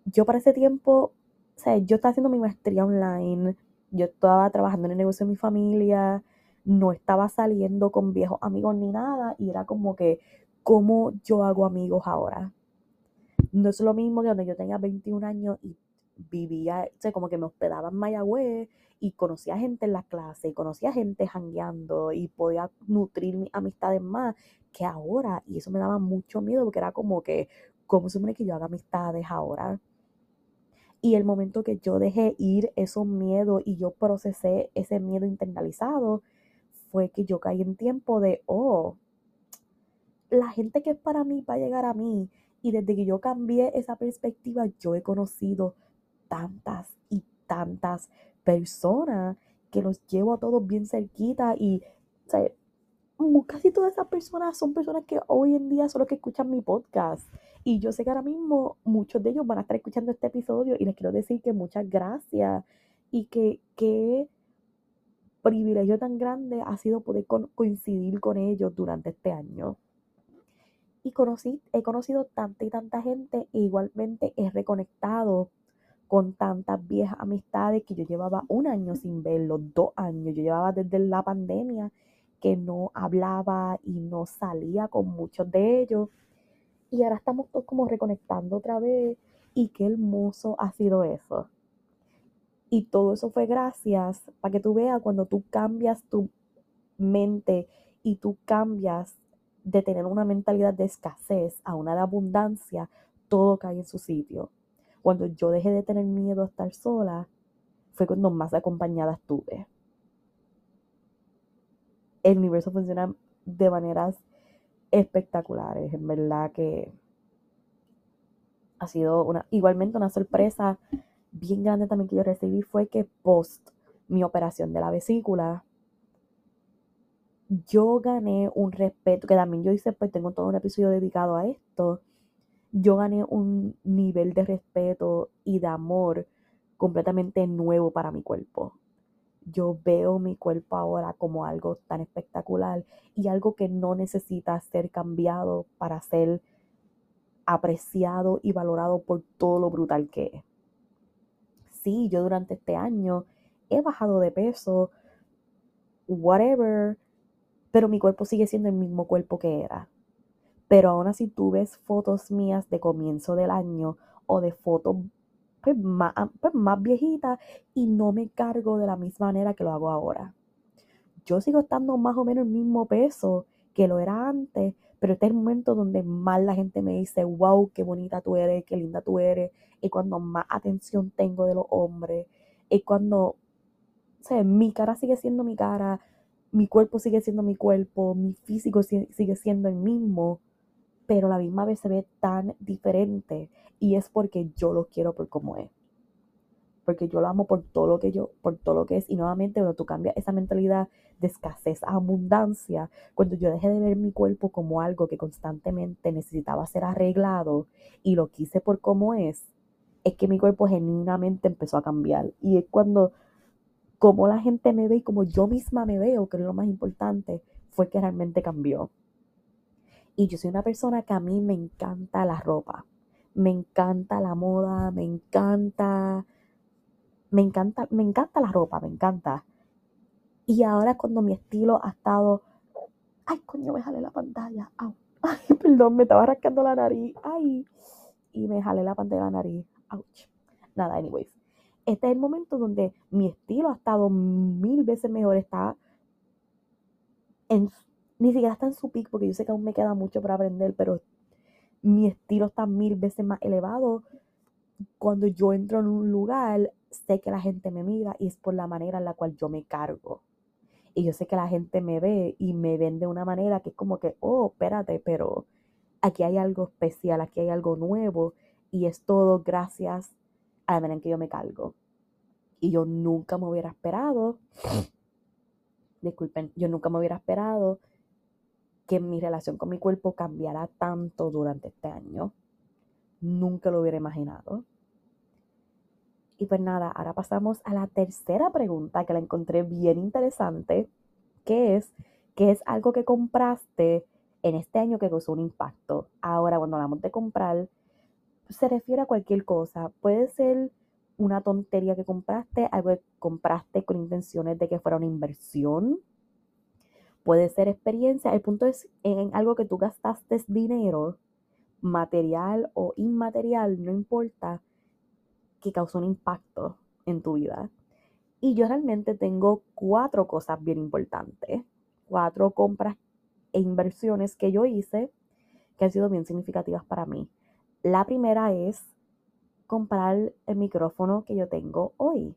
yo para ese tiempo, o sea, yo estaba haciendo mi maestría online, yo estaba trabajando en el negocio de mi familia, no estaba saliendo con viejos amigos ni nada y era como que, ¿cómo yo hago amigos ahora? No es lo mismo que cuando yo tenía 21 años y vivía, o sea, como que me hospedaba en Mayagüez y conocía gente en la clase y conocía gente jangueando y podía nutrir mis amistades más que ahora. Y eso me daba mucho miedo porque era como que, ¿cómo se que yo haga amistades ahora? Y el momento que yo dejé ir esos miedos y yo procesé ese miedo internalizado, fue que yo caí en tiempo de, oh, la gente que es para mí va a llegar a mí. Y desde que yo cambié esa perspectiva, yo he conocido tantas y tantas personas que los llevo a todos bien cerquita y casi todas esas personas son personas que hoy en día son los que escuchan mi podcast. Y yo sé que ahora mismo muchos de ellos van a estar escuchando este episodio y les quiero decir que muchas gracias y que, que privilegio tan grande ha sido poder coincidir con ellos durante este año. Y conocí, he conocido tanta y tanta gente e igualmente he reconectado con tantas viejas amistades que yo llevaba un año sin verlos, dos años. Yo llevaba desde la pandemia que no hablaba y no salía con muchos de ellos. Y ahora estamos todos como reconectando otra vez. Y qué hermoso ha sido eso. Y todo eso fue gracias para que tú veas cuando tú cambias tu mente y tú cambias de tener una mentalidad de escasez a una de abundancia, todo cae en su sitio. Cuando yo dejé de tener miedo a estar sola, fue cuando más acompañada estuve. El universo funciona de maneras espectaculares, en verdad que ha sido una, igualmente una sorpresa bien grande también que yo recibí fue que post mi operación de la vesícula, yo gané un respeto, que también yo hice, pues tengo todo un episodio dedicado a esto, yo gané un nivel de respeto y de amor completamente nuevo para mi cuerpo. Yo veo mi cuerpo ahora como algo tan espectacular y algo que no necesita ser cambiado para ser apreciado y valorado por todo lo brutal que es sí, yo durante este año he bajado de peso, whatever, pero mi cuerpo sigue siendo el mismo cuerpo que era. Pero aún así tú ves fotos mías de comienzo del año o de fotos pues, más, pues, más viejitas y no me cargo de la misma manera que lo hago ahora. Yo sigo estando más o menos el mismo peso que lo era antes, pero este es el momento donde más la gente me dice, wow, qué bonita tú eres, qué linda tú eres, y cuando más atención tengo de los hombres, y cuando, o sea, mi cara sigue siendo mi cara, mi cuerpo sigue siendo mi cuerpo, mi físico sigue siendo el mismo, pero la misma vez se ve tan diferente, y es porque yo lo quiero por como es porque yo lo amo por todo lo que yo, por todo lo que es. Y nuevamente, cuando tú cambias esa mentalidad de escasez a abundancia, cuando yo dejé de ver mi cuerpo como algo que constantemente necesitaba ser arreglado y lo quise por como es, es que mi cuerpo genuinamente empezó a cambiar. Y es cuando, como la gente me ve y como yo misma me veo, que es lo más importante, fue que realmente cambió. Y yo soy una persona que a mí me encanta la ropa, me encanta la moda, me encanta me encanta, me encanta la ropa, me encanta. Y ahora cuando mi estilo ha estado, ay, coño, me jalé la pantalla, ay, perdón, me estaba rascando la nariz, ay, y me jalé la pantalla de la nariz. Nada, anyways. Este es el momento donde mi estilo ha estado mil veces mejor, está en, ni siquiera está en su pico, porque yo sé que aún me queda mucho para aprender, pero mi estilo está mil veces más elevado. Cuando yo entro en un lugar, sé que la gente me mira y es por la manera en la cual yo me cargo. Y yo sé que la gente me ve y me ven de una manera que es como que, oh, espérate, pero aquí hay algo especial, aquí hay algo nuevo y es todo gracias a la manera en que yo me cargo. Y yo nunca me hubiera esperado, disculpen, yo nunca me hubiera esperado que mi relación con mi cuerpo cambiara tanto durante este año. Nunca lo hubiera imaginado. Y pues nada, ahora pasamos a la tercera pregunta que la encontré bien interesante, que es, ¿qué es algo que compraste en este año que causó un impacto? Ahora, cuando hablamos de comprar, se refiere a cualquier cosa. Puede ser una tontería que compraste, algo que compraste con intenciones de que fuera una inversión. Puede ser experiencia. El punto es en algo que tú gastaste dinero, material o inmaterial, no importa que causó un impacto en tu vida. Y yo realmente tengo cuatro cosas bien importantes, cuatro compras e inversiones que yo hice que han sido bien significativas para mí. La primera es comprar el micrófono que yo tengo hoy.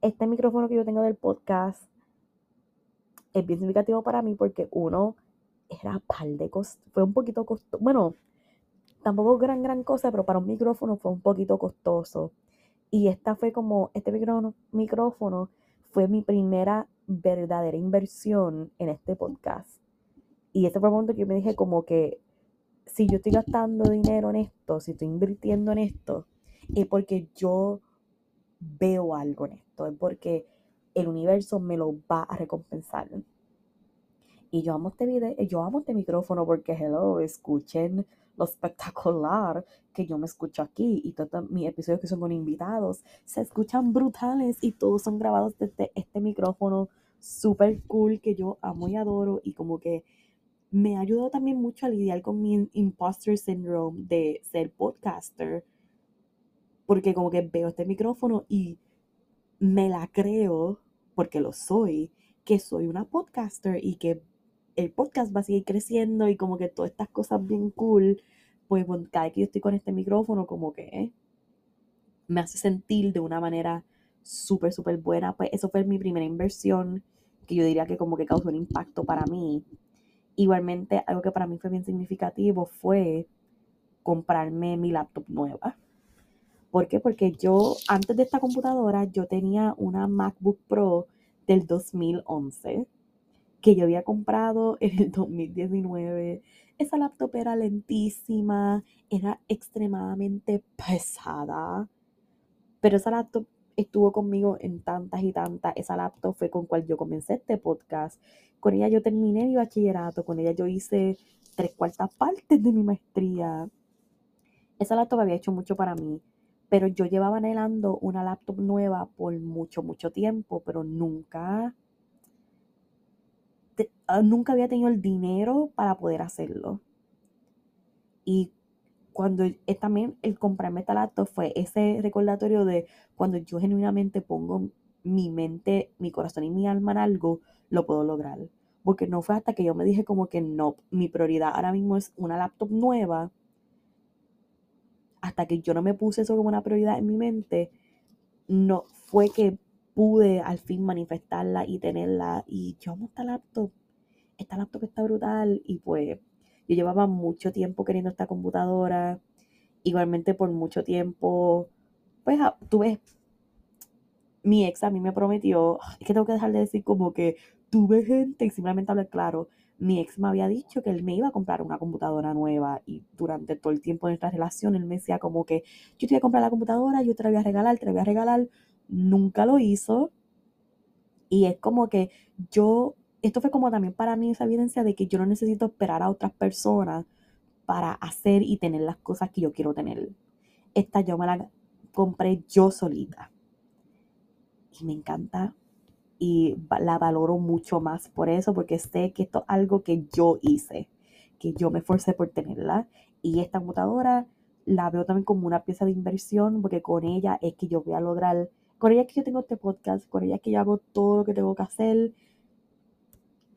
Este micrófono que yo tengo del podcast es bien significativo para mí porque uno era par de cosas, fue un poquito costoso, bueno, tampoco gran, gran cosa, pero para un micrófono fue un poquito costoso. Y esta fue como, este micrófono, micrófono fue mi primera verdadera inversión en este podcast. Y este fue el momento que yo me dije como que si yo estoy gastando dinero en esto, si estoy invirtiendo en esto, es porque yo veo algo en esto, es porque el universo me lo va a recompensar. Y yo amo este video, yo amo este micrófono porque, hello, escuchen lo espectacular que yo me escucho aquí y todos mis episodios que son con invitados se escuchan brutales y todos son grabados desde este micrófono súper cool que yo amo y adoro y como que me ha ayudado también mucho a lidiar con mi imposter syndrome de ser podcaster porque como que veo este micrófono y me la creo porque lo soy que soy una podcaster y que el podcast va a seguir creciendo y como que todas estas cosas bien cool, pues cada vez que yo estoy con este micrófono, como que me hace sentir de una manera súper, súper buena. Pues eso fue mi primera inversión, que yo diría que como que causó un impacto para mí. Igualmente, algo que para mí fue bien significativo fue comprarme mi laptop nueva. ¿Por qué? Porque yo, antes de esta computadora, yo tenía una MacBook Pro del 2011 que yo había comprado en el 2019. Esa laptop era lentísima, era extremadamente pesada, pero esa laptop estuvo conmigo en tantas y tantas. Esa laptop fue con cual yo comencé este podcast. Con ella yo terminé mi bachillerato, con ella yo hice tres cuartas partes de mi maestría. Esa laptop había hecho mucho para mí, pero yo llevaba anhelando una laptop nueva por mucho, mucho tiempo, pero nunca Ah, nunca había tenido el dinero para poder hacerlo. Y cuando también el comprarme esta laptop fue ese recordatorio de cuando yo genuinamente pongo mi mente, mi corazón y mi alma en algo, lo puedo lograr. Porque no fue hasta que yo me dije como que no, mi prioridad ahora mismo es una laptop nueva. Hasta que yo no me puse eso como una prioridad en mi mente, no fue que pude al fin manifestarla y tenerla. Y yo amo esta laptop esta laptop está brutal y pues yo llevaba mucho tiempo queriendo esta computadora. Igualmente por mucho tiempo, pues ah, tuve, mi ex a mí me prometió, es que tengo que dejar de decir como que tuve gente y simplemente hablar claro. Mi ex me había dicho que él me iba a comprar una computadora nueva y durante todo el tiempo de nuestra relación él me decía como que yo te voy a comprar la computadora, yo te la voy a regalar, te la voy a regalar. Nunca lo hizo. Y es como que yo esto fue como también para mí esa evidencia de que yo no necesito esperar a otras personas para hacer y tener las cosas que yo quiero tener. Esta yo me la compré yo solita. Y me encanta y la valoro mucho más por eso, porque sé que esto es algo que yo hice, que yo me esforcé por tenerla. Y esta computadora la veo también como una pieza de inversión, porque con ella es que yo voy a lograr, con ella que yo tengo este podcast, con ella que yo hago todo lo que tengo que hacer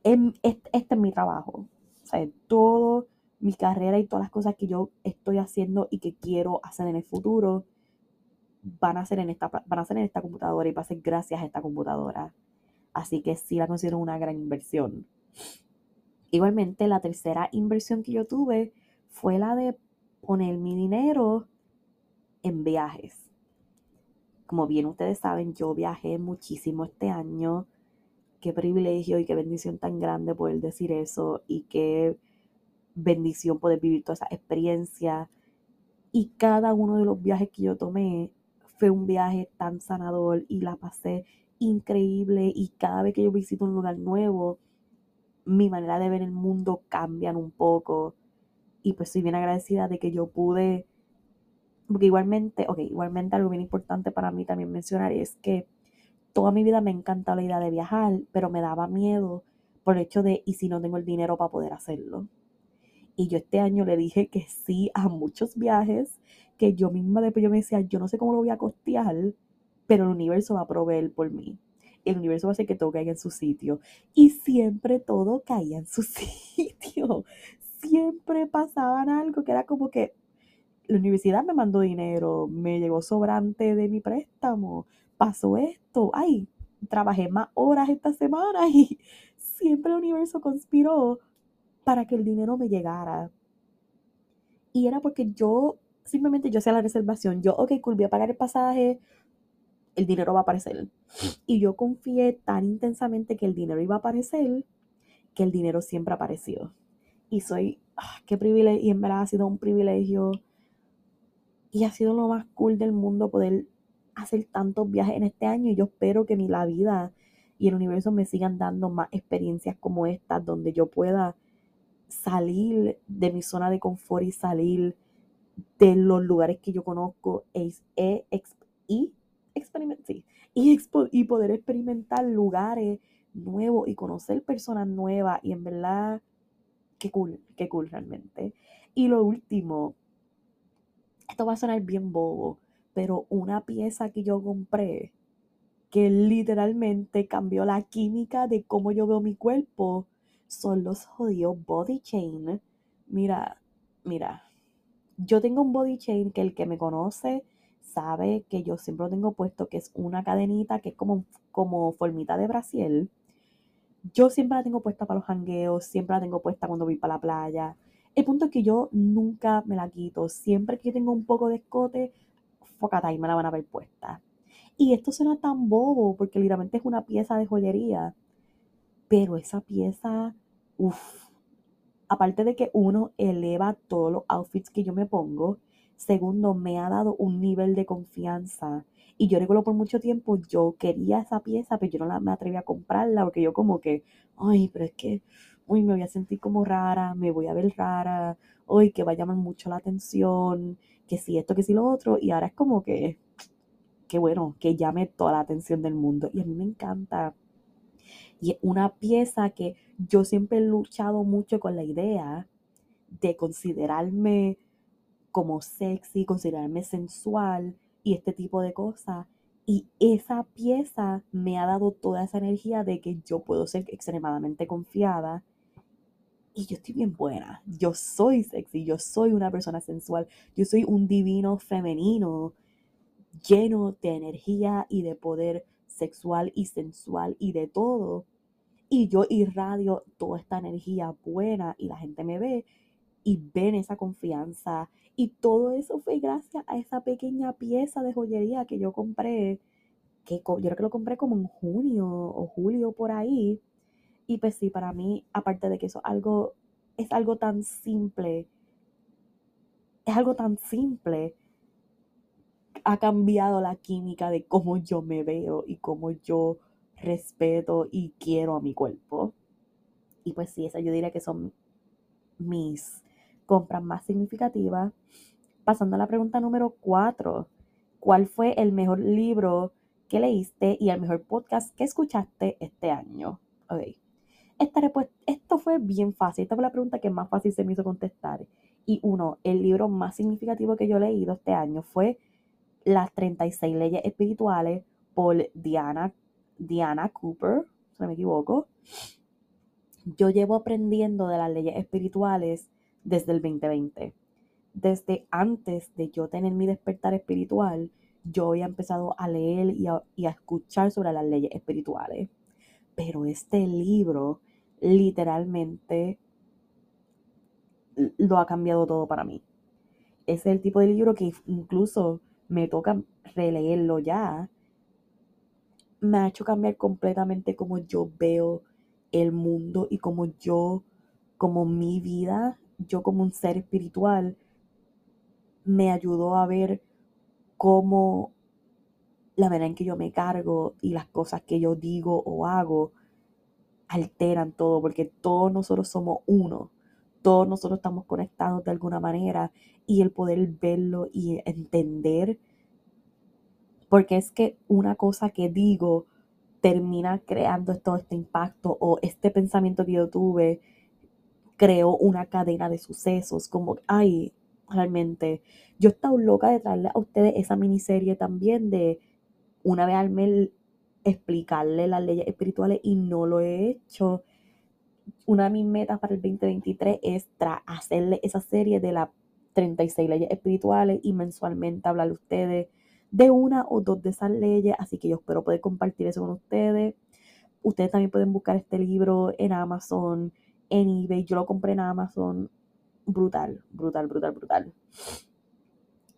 este, es mi trabajo. O sea, todo mi carrera y todas las cosas que yo estoy haciendo y que quiero hacer en el futuro van a ser en esta, van a ser en esta computadora y va a ser gracias a esta computadora. Así que sí la considero una gran inversión. Igualmente, la tercera inversión que yo tuve fue la de poner mi dinero en viajes. Como bien ustedes saben, yo viajé muchísimo este año. Qué privilegio y qué bendición tan grande poder decir eso y qué bendición poder vivir toda esa experiencia. Y cada uno de los viajes que yo tomé fue un viaje tan sanador y la pasé increíble y cada vez que yo visito un lugar nuevo, mi manera de ver el mundo cambian un poco y pues soy bien agradecida de que yo pude, porque igualmente, ok, igualmente algo bien importante para mí también mencionar es que toda mi vida me encantado la idea de viajar, pero me daba miedo por el hecho de, ¿y si no tengo el dinero para poder hacerlo? Y yo este año le dije que sí a muchos viajes, que yo misma después yo me decía, yo no sé cómo lo voy a costear, pero el universo va a proveer por mí. El universo va a hacer que todo caiga en su sitio. Y siempre todo caía en su sitio. Siempre pasaban algo que era como que la universidad me mandó dinero, me llegó sobrante de mi préstamo, pasó esto, ay, trabajé más horas esta semana y siempre el universo conspiró para que el dinero me llegara. Y era porque yo, simplemente yo hacía la reservación, yo, ok, cool, a pagar el pasaje, el dinero va a aparecer. Y yo confié tan intensamente que el dinero iba a aparecer, que el dinero siempre apareció. Y soy, ah, qué privilegio, y en verdad ha sido un privilegio. Y ha sido lo más cool del mundo poder hacer tantos viajes en este año. Y yo espero que mi, la vida y el universo me sigan dando más experiencias como estas, donde yo pueda salir de mi zona de confort y salir de los lugares que yo conozco e, e, y y, y poder experimentar lugares nuevos y conocer personas nuevas y en verdad, qué cool, qué cool realmente. Y lo último, esto va a sonar bien bobo, pero una pieza que yo compré que literalmente cambió la química de cómo yo veo mi cuerpo son los jodidos body chain. Mira, mira, yo tengo un body chain que el que me conoce sabe que yo siempre lo tengo puesto, que es una cadenita que es como, como formita de Brasil. Yo siempre la tengo puesta para los jangueos, siempre la tengo puesta cuando voy para la playa. El punto es que yo nunca me la quito. Siempre que tengo un poco de escote, focata y me la van a ver puesta. Y esto suena tan bobo porque literalmente es una pieza de joyería. Pero esa pieza, uff, aparte de que uno eleva todos los outfits que yo me pongo, Segundo, me ha dado un nivel de confianza. Y yo recuerdo por mucho tiempo, yo quería esa pieza, pero yo no la, me atreví a comprarla porque yo como que, ay, pero es que, uy, me voy a sentir como rara, me voy a ver rara, uy, que va a llamar mucho la atención, que si esto, que si lo otro. Y ahora es como que, que bueno, que llame toda la atención del mundo. Y a mí me encanta. Y es una pieza que yo siempre he luchado mucho con la idea de considerarme como sexy, considerarme sensual y este tipo de cosas. Y esa pieza me ha dado toda esa energía de que yo puedo ser extremadamente confiada. Y yo estoy bien buena. Yo soy sexy, yo soy una persona sensual, yo soy un divino femenino lleno de energía y de poder sexual y sensual y de todo. Y yo irradio toda esta energía buena y la gente me ve y ven esa confianza y todo eso fue gracias a esa pequeña pieza de joyería que yo compré, que yo creo que lo compré como en junio o julio por ahí. Y pues sí, para mí, aparte de que eso algo, es algo tan simple, es algo tan simple, ha cambiado la química de cómo yo me veo y cómo yo respeto y quiero a mi cuerpo. Y pues sí, esa yo diría que son mis compras más significativas. Pasando a la pregunta número cuatro. ¿Cuál fue el mejor libro que leíste y el mejor podcast que escuchaste este año? Ok. Esta esto fue bien fácil. Esta fue la pregunta que más fácil se me hizo contestar. Y uno, el libro más significativo que yo he leído este año fue Las 36 leyes espirituales por Diana, Diana Cooper, si no me equivoco. Yo llevo aprendiendo de las leyes espirituales desde el 2020. Desde antes de yo tener mi despertar espiritual, yo había empezado a leer y a, y a escuchar sobre las leyes espirituales. Pero este libro literalmente lo ha cambiado todo para mí. Es el tipo de libro que incluso me toca releerlo ya. Me ha hecho cambiar completamente como yo veo el mundo y como yo, como mi vida, yo como un ser espiritual, me ayudó a ver cómo la manera en que yo me cargo y las cosas que yo digo o hago alteran todo, porque todos nosotros somos uno, todos nosotros estamos conectados de alguna manera y el poder verlo y entender, porque es que una cosa que digo termina creando todo este impacto o este pensamiento que yo tuve creó una cadena de sucesos, como, ay, realmente, yo he estado loca de traerle a ustedes esa miniserie también de una vez al mes explicarle las leyes espirituales y no lo he hecho. Una de mis metas para el 2023 es hacerle esa serie de las 36 leyes espirituales y mensualmente hablarle a ustedes de una o dos de esas leyes, así que yo espero poder compartir eso con ustedes. Ustedes también pueden buscar este libro en Amazon, en eBay. Yo lo compré en Amazon. Brutal, brutal, brutal, brutal.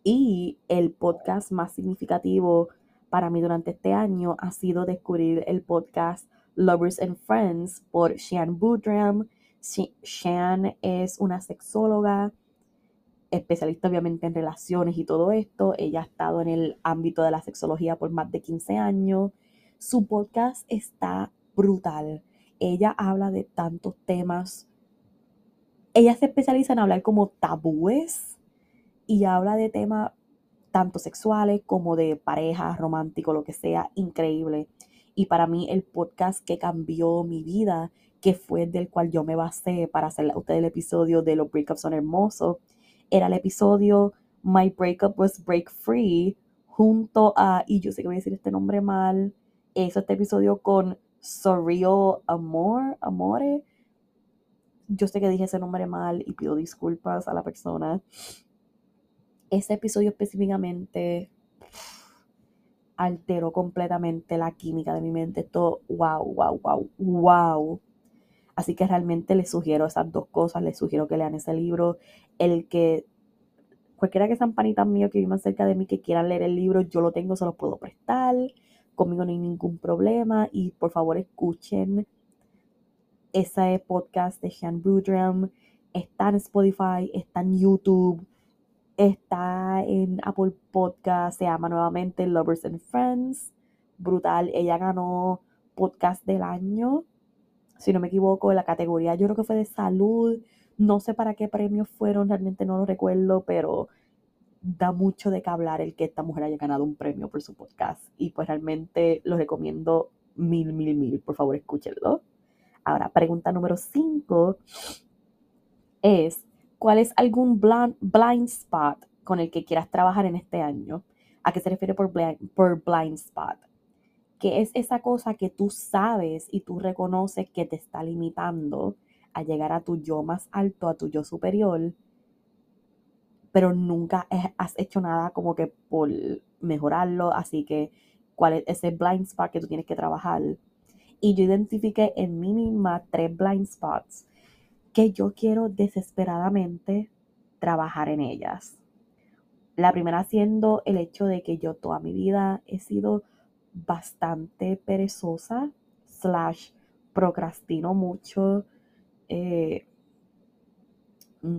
Y el podcast más significativo para mí durante este año ha sido descubrir el podcast Lovers and Friends por Shan Boodram. Shan es una sexóloga, especialista obviamente en relaciones y todo esto. Ella ha estado en el ámbito de la sexología por más de 15 años. Su podcast está brutal. Ella habla de tantos temas. Ella se especializa en hablar como tabúes y habla de temas tanto sexuales como de pareja, romántico, lo que sea, increíble. Y para mí el podcast que cambió mi vida, que fue del cual yo me basé para hacer a ustedes el episodio de los breakups son hermosos, era el episodio My Breakup Was Break Free, junto a, y yo sé que voy a decir este nombre mal, es este episodio con Surreal Amor, Amore. Yo sé que dije ese nombre mal y pido disculpas a la persona ese episodio específicamente alteró completamente la química de mi mente. Todo, wow, wow, wow, wow. Así que realmente les sugiero esas dos cosas. Les sugiero que lean ese libro. El que cualquiera que sean panitas míos que vivan cerca de mí que quieran leer el libro, yo lo tengo, se los puedo prestar. Conmigo no hay ningún problema. Y por favor escuchen ese podcast de Sean Boodram. Está en Spotify, está en YouTube Está en Apple Podcast, se llama nuevamente Lovers and Friends. Brutal. Ella ganó podcast del año, si no me equivoco, en la categoría, yo creo que fue de salud. No sé para qué premios fueron, realmente no lo recuerdo, pero da mucho de qué hablar el que esta mujer haya ganado un premio por su podcast. Y pues realmente lo recomiendo mil, mil, mil. Por favor, escúchenlo. Ahora, pregunta número 5 es, ¿Cuál es algún blind, spot con el que quieras trabajar en este año? ¿A qué se refiere por blind, por blind spot? ¿Qué es esa cosa que tú sabes y tú reconoces que te está limitando a llegar a tu yo más alto, a tu yo superior, pero nunca has hecho nada como que por mejorarlo? Así que, ¿cuál es ese blind spot que tú tienes que trabajar? Y yo identifiqué en mí misma tres blind spots que yo quiero desesperadamente trabajar en ellas. La primera siendo el hecho de que yo toda mi vida he sido bastante perezosa, slash, procrastino mucho. Eh, mm,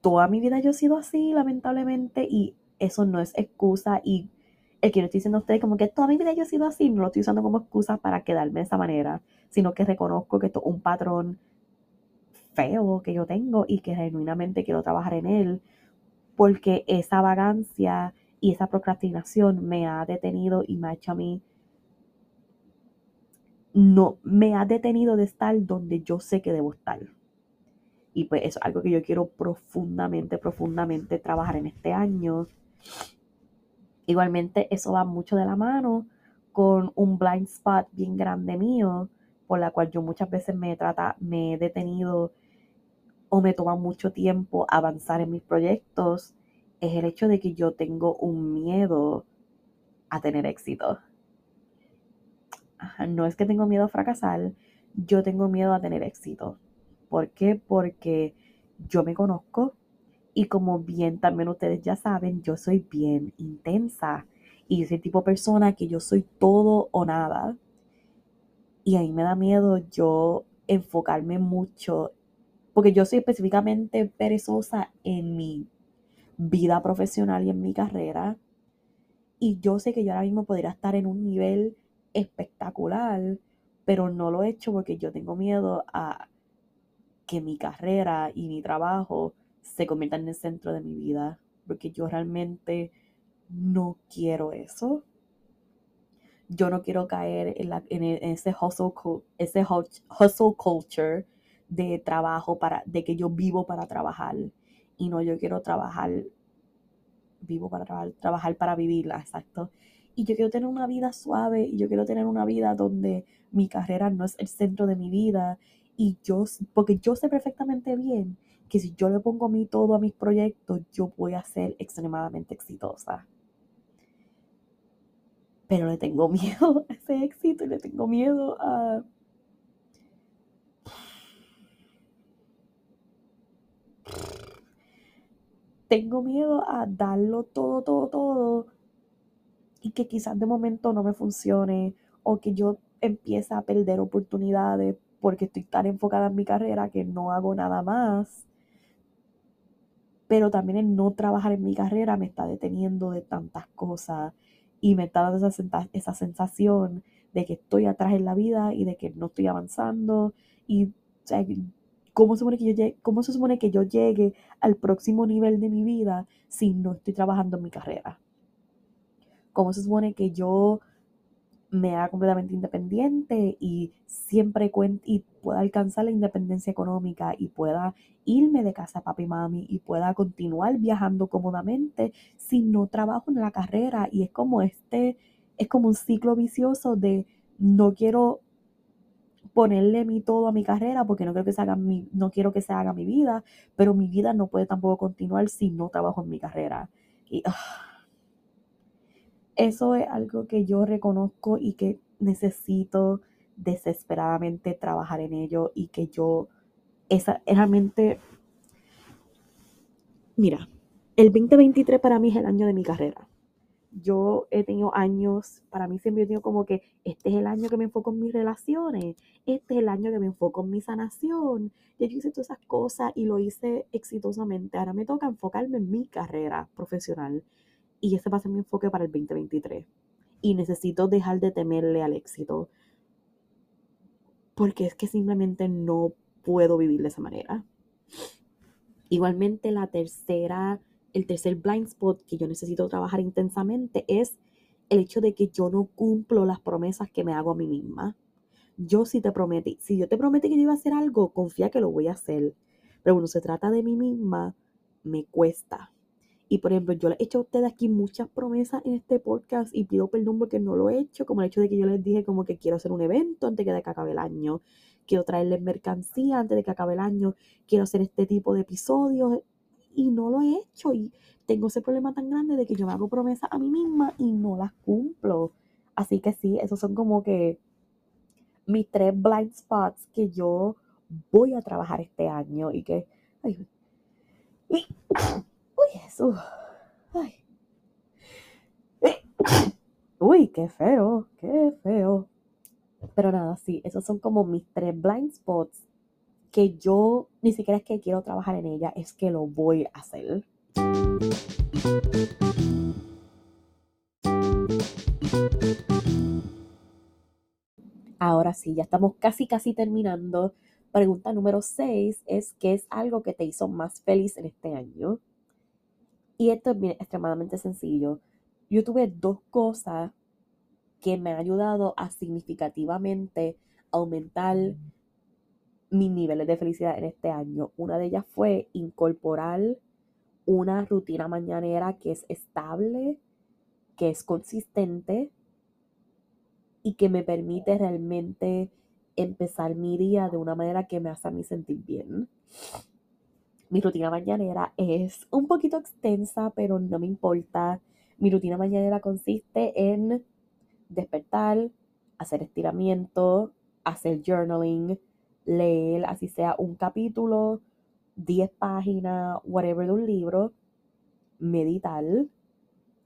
toda mi vida yo he sido así, lamentablemente, y eso no es excusa. Y el que no estoy diciendo a ustedes como que toda mi vida yo he sido así, no lo estoy usando como excusa para quedarme de esa manera, sino que reconozco que esto es un patrón feo que yo tengo y que genuinamente quiero trabajar en él, porque esa vagancia y esa procrastinación me ha detenido y me ha hecho a mí, no, me ha detenido de estar donde yo sé que debo estar. Y pues eso es algo que yo quiero profundamente, profundamente trabajar en este año. Igualmente eso va mucho de la mano con un blind spot bien grande mío, por la cual yo muchas veces me, trata, me he detenido o me toma mucho tiempo avanzar en mis proyectos es el hecho de que yo tengo un miedo a tener éxito. No es que tengo miedo a fracasar, yo tengo miedo a tener éxito. ¿Por qué? Porque yo me conozco y como bien también ustedes ya saben, yo soy bien intensa y ese tipo de persona que yo soy todo o nada. Y a mí me da miedo yo enfocarme mucho, porque yo soy específicamente perezosa en mi vida profesional y en mi carrera. Y yo sé que yo ahora mismo podría estar en un nivel espectacular, pero no lo he hecho porque yo tengo miedo a que mi carrera y mi trabajo se conviertan en el centro de mi vida, porque yo realmente no quiero eso. Yo no quiero caer en, ese hustle culture de trabajo, para, de que yo vivo para trabajar. Y no, yo quiero trabajar, vivo para trabajar, trabajar para vivirla, exacto. Y yo quiero tener una vida suave y yo quiero tener una vida donde mi carrera no es el centro de mi vida. Y yo, porque yo sé perfectamente bien que si yo le pongo mi todo a mis proyectos, yo voy a ser extremadamente exitosa pero le tengo miedo a ese éxito y le tengo miedo a... Tengo miedo a darlo todo, todo, todo y que quizás de momento no me funcione o que yo empiece a perder oportunidades porque estoy tan enfocada en mi carrera que no hago nada más. Pero también el no trabajar en mi carrera me está deteniendo de tantas cosas y me está dando esa, esa sensación de que estoy atrás en la vida y de que no estoy avanzando y ¿cómo, se supone que yo ¿cómo se supone que yo llegue al próximo nivel de mi vida si no estoy trabajando en mi carrera? ¿Cómo se supone que yo me haga completamente independiente y siempre y pueda alcanzar la independencia económica y pueda irme de casa papi y mami y pueda continuar viajando cómodamente si no trabajo en la carrera y es como este es como un ciclo vicioso de no quiero ponerle mi todo a mi carrera porque no quiero que se haga mi no quiero que se haga mi vida pero mi vida no puede tampoco continuar si no trabajo en mi carrera y ah, eso es algo que yo reconozco y que necesito desesperadamente trabajar en ello y que yo esa realmente mira, el 2023 para mí es el año de mi carrera. Yo he tenido años, para mí siempre he tenido como que este es el año que me enfoco en mis relaciones, este es el año que me enfoco en mi sanación. Yo hice todas esas cosas y lo hice exitosamente. Ahora me toca enfocarme en mi carrera profesional y ese va a ser mi enfoque para el 2023. Y necesito dejar de temerle al éxito. Porque es que simplemente no puedo vivir de esa manera. Igualmente, la tercera, el tercer blind spot que yo necesito trabajar intensamente es el hecho de que yo no cumplo las promesas que me hago a mí misma. Yo sí te prometí, si yo te prometí que yo iba a hacer algo, confía que lo voy a hacer. Pero cuando se trata de mí misma, me cuesta. Y por ejemplo, yo les he hecho a ustedes aquí muchas promesas en este podcast y pido perdón porque no lo he hecho, como el hecho de que yo les dije como que quiero hacer un evento antes de que acabe el año, quiero traerles mercancía antes de que acabe el año, quiero hacer este tipo de episodios y no lo he hecho y tengo ese problema tan grande de que yo me hago promesas a mí misma y no las cumplo. Así que sí, esos son como que mis tres blind spots que yo voy a trabajar este año y que... Uy, eso. Ay. Uy, qué feo, qué feo. Pero nada, sí, esos son como mis tres blind spots que yo ni siquiera es que quiero trabajar en ella, es que lo voy a hacer. Ahora sí, ya estamos casi, casi terminando. Pregunta número 6 es, ¿qué es algo que te hizo más feliz en este año? Y esto es extremadamente sencillo. Yo tuve dos cosas que me han ayudado a significativamente aumentar mis niveles de felicidad en este año. Una de ellas fue incorporar una rutina mañanera que es estable, que es consistente y que me permite realmente empezar mi día de una manera que me hace a mí sentir bien. Mi rutina mañanera es un poquito extensa, pero no me importa. Mi rutina mañanera consiste en despertar, hacer estiramiento, hacer journaling, leer, así sea un capítulo, 10 páginas, whatever de un libro, meditar,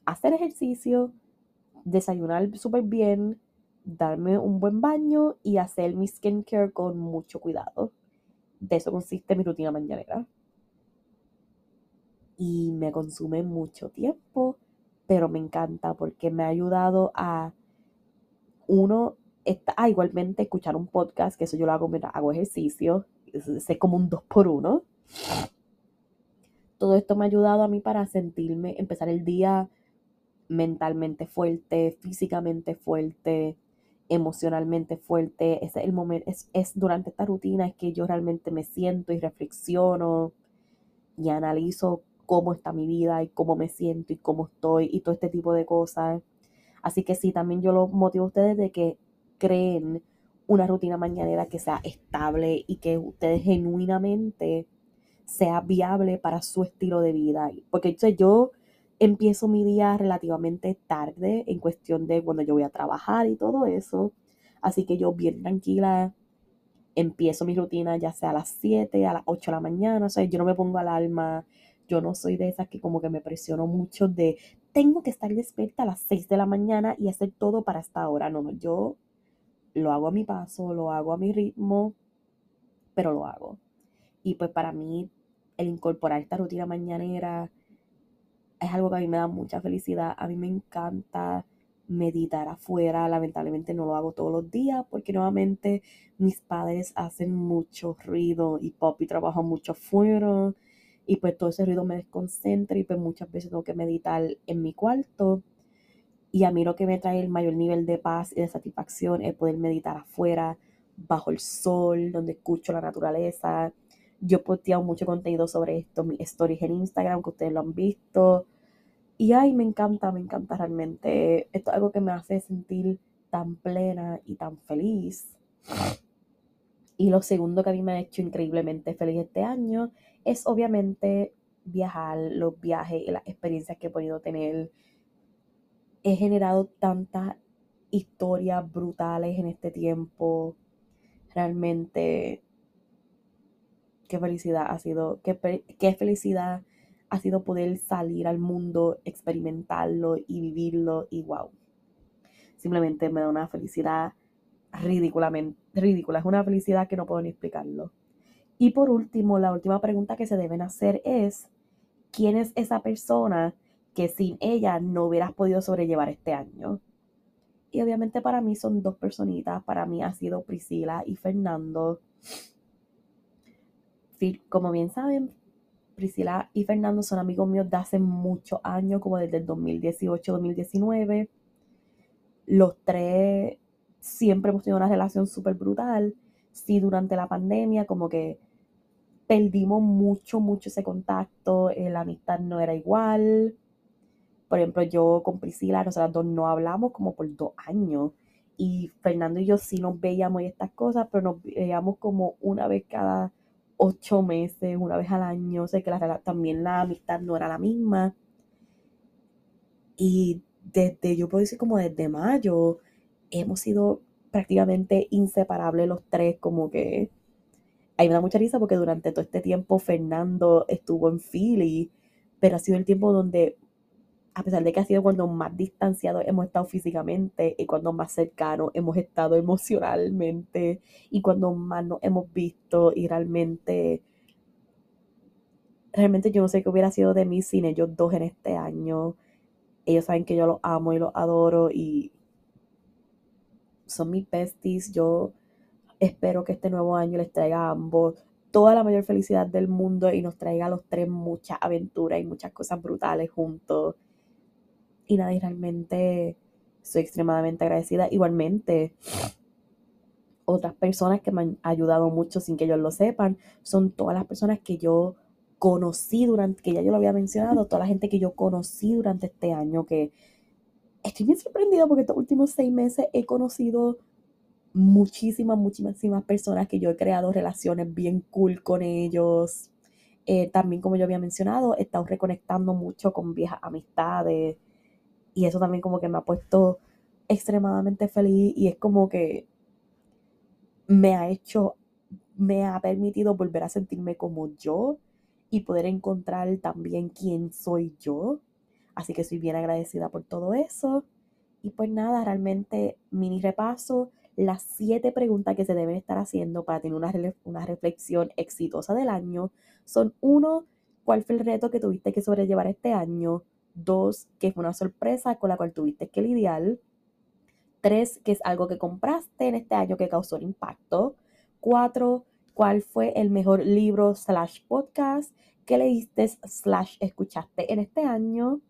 hacer ejercicio, desayunar súper bien, darme un buen baño y hacer mi skincare con mucho cuidado. De eso consiste mi rutina mañanera. Y me consume mucho tiempo, pero me encanta porque me ha ayudado a uno, ah, igualmente escuchar un podcast, que eso yo lo hago mientras hago ejercicio, es, como un dos por uno. Todo esto me ha ayudado a mí para sentirme, empezar el día mentalmente fuerte, físicamente fuerte, emocionalmente fuerte. es el momento, es, es durante esta rutina es que yo realmente me siento y reflexiono y analizo cómo está mi vida y cómo me siento y cómo estoy y todo este tipo de cosas. Así que sí, también yo lo motivo a ustedes de que creen una rutina mañanera que sea estable y que ustedes genuinamente sea viable para su estilo de vida. Porque yo empiezo mi día relativamente tarde en cuestión de cuando yo voy a trabajar y todo eso. Así que yo bien tranquila empiezo mi rutina ya sea a las 7, a las 8 de la mañana. O sea, yo no me pongo alarma. Yo no soy de esas que como que me presiono mucho de tengo que estar despierta a las 6 de la mañana y hacer todo para esta hora. No, no, yo lo hago a mi paso, lo hago a mi ritmo, pero lo hago. Y pues para mí el incorporar esta rutina mañanera es algo que a mí me da mucha felicidad. A mí me encanta meditar afuera. Lamentablemente no lo hago todos los días porque nuevamente mis padres hacen mucho ruido y Poppy trabaja mucho afuera y pues todo ese ruido me desconcentra y pues muchas veces tengo que meditar en mi cuarto. Y a mí lo que me trae el mayor nivel de paz y de satisfacción es poder meditar afuera, bajo el sol, donde escucho la naturaleza. Yo he posteado mucho contenido sobre esto, mis stories en Instagram, que ustedes lo han visto. Y ay, me encanta, me encanta realmente. Esto es algo que me hace sentir tan plena y tan feliz. Y lo segundo que a mí me ha hecho increíblemente feliz este año es obviamente viajar, los viajes y las experiencias que he podido tener. He generado tantas historias brutales en este tiempo. Realmente, qué felicidad ha sido, qué, qué felicidad ha sido poder salir al mundo, experimentarlo y vivirlo y wow. Simplemente me da una felicidad ridícula. Es una felicidad que no puedo ni explicarlo. Y por último, la última pregunta que se deben hacer es, ¿quién es esa persona que sin ella no hubieras podido sobrellevar este año? Y obviamente para mí son dos personitas. Para mí ha sido Priscila y Fernando. Como bien saben, Priscila y Fernando son amigos míos de hace muchos años, como desde el 2018-2019. Los tres siempre hemos tenido una relación súper brutal. Sí, durante la pandemia como que perdimos mucho, mucho ese contacto, eh, la amistad no era igual. Por ejemplo, yo con Priscila, nosotros dos no hablamos como por dos años. Y Fernando y yo sí nos veíamos y estas cosas, pero nos veíamos como una vez cada ocho meses, una vez al año. Sea que la, también la amistad no era la misma. Y desde, yo puedo decir como desde mayo, hemos sido prácticamente inseparables los tres, como que me da mucha risa porque durante todo este tiempo Fernando estuvo en Philly, pero ha sido el tiempo donde, a pesar de que ha sido cuando más distanciados hemos estado físicamente y cuando más cercanos hemos estado emocionalmente y cuando más nos hemos visto y realmente, realmente yo no sé qué hubiera sido de mí sin ellos dos en este año. Ellos saben que yo los amo y los adoro y son mis besties. Yo espero que este nuevo año les traiga a ambos toda la mayor felicidad del mundo y nos traiga a los tres mucha aventura y muchas cosas brutales juntos. Y nada, y realmente soy extremadamente agradecida. Igualmente, otras personas que me han ayudado mucho sin que ellos lo sepan son todas las personas que yo conocí durante, que ya yo lo había mencionado, toda la gente que yo conocí durante este año, que estoy bien sorprendida porque estos últimos seis meses he conocido muchísimas, muchísimas personas que yo he creado relaciones bien cool con ellos. Eh, también, como yo había mencionado, he estado reconectando mucho con viejas amistades y eso también como que me ha puesto extremadamente feliz y es como que me ha hecho, me ha permitido volver a sentirme como yo y poder encontrar también quién soy yo. Así que soy bien agradecida por todo eso. Y pues nada, realmente mini repaso las siete preguntas que se deben estar haciendo para tener una, una reflexión exitosa del año son uno, ¿cuál fue el reto que tuviste que sobrellevar este año? Dos, ¿qué fue una sorpresa con la cual tuviste que lidiar? Tres, ¿qué es algo que compraste en este año que causó el impacto? Cuatro, ¿cuál fue el mejor libro slash podcast que leíste slash escuchaste en este año?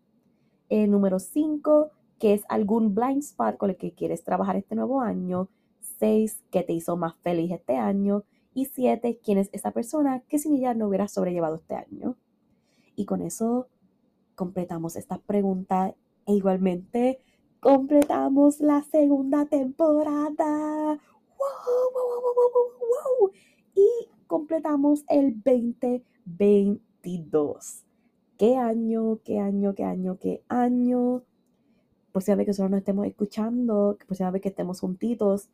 Eh, número cinco, ¿qué es algún blind spot con el que quieres trabajar este nuevo año? Seis, ¿qué te hizo más feliz este año? Y siete, ¿quién es esa persona que sin ella no hubiera sobrellevado este año? Y con eso completamos esta pregunta e igualmente completamos la segunda temporada. ¡Wow, wow, wow, y completamos el 2022. ¿Qué año, qué año, qué año, qué año? Por si vez que solo nos estemos escuchando, por si vez que estemos juntitos,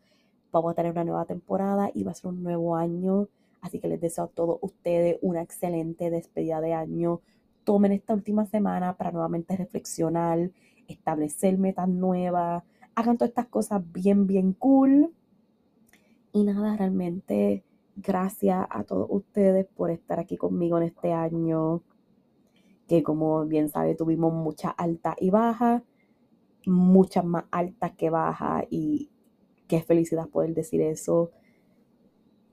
vamos a tener una nueva temporada y va a ser un nuevo año. Así que les deseo a todos ustedes una excelente despedida de año. Tomen esta última semana para nuevamente reflexionar, establecer metas nuevas, hagan todas estas cosas bien, bien cool. Y nada, realmente gracias a todos ustedes por estar aquí conmigo en este año, que como bien sabe tuvimos muchas altas y bajas, muchas más altas que bajas y qué felicidad poder decir eso.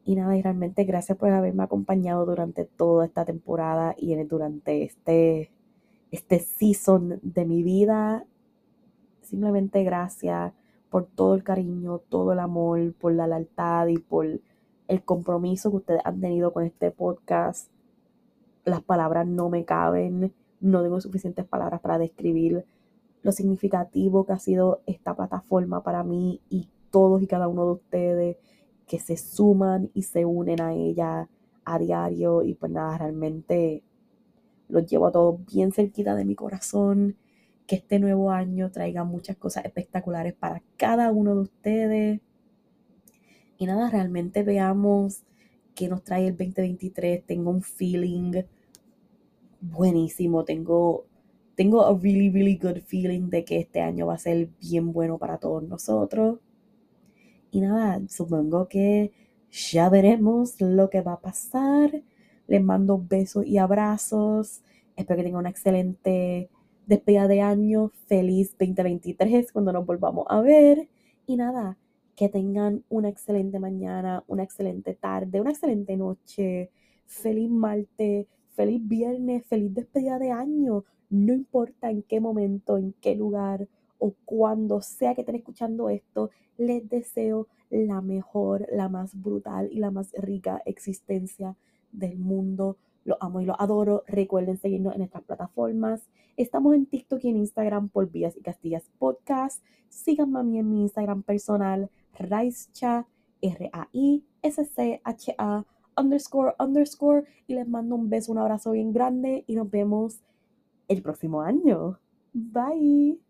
Y nada, y realmente gracias por haberme acompañado durante toda esta temporada y durante este, este season de mi vida. Simplemente gracias por todo el cariño, todo el amor, por la lealtad y por el compromiso que ustedes han tenido con este podcast. Las palabras no me caben, no tengo suficientes palabras para describir lo significativo que ha sido esta plataforma para mí y todos y cada uno de ustedes que se suman y se unen a ella a diario y pues nada, realmente los llevo a todos bien cerquita de mi corazón, que este nuevo año traiga muchas cosas espectaculares para cada uno de ustedes. Y nada, realmente veamos qué nos trae el 2023. Tengo un feeling buenísimo, tengo tengo a really, really good feeling de que este año va a ser bien bueno para todos nosotros. Y nada, supongo que ya veremos lo que va a pasar. Les mando besos y abrazos. Espero que tengan una excelente despedida de año. Feliz 2023 cuando nos volvamos a ver. Y nada, que tengan una excelente mañana, una excelente tarde, una excelente noche. Feliz martes, feliz viernes, feliz despedida de año. No importa en qué momento, en qué lugar o cuando sea que estén escuchando esto, les deseo la mejor, la más brutal y la más rica existencia del mundo. Los amo y los adoro. Recuerden seguirnos en nuestras plataformas. Estamos en TikTok y en Instagram por Vías y Castillas Podcast. Síganme a mí en mi Instagram personal, Raischa, R-A-I-S-C-H-A, underscore, underscore. Y les mando un beso, un abrazo bien grande y nos vemos el próximo año. Bye.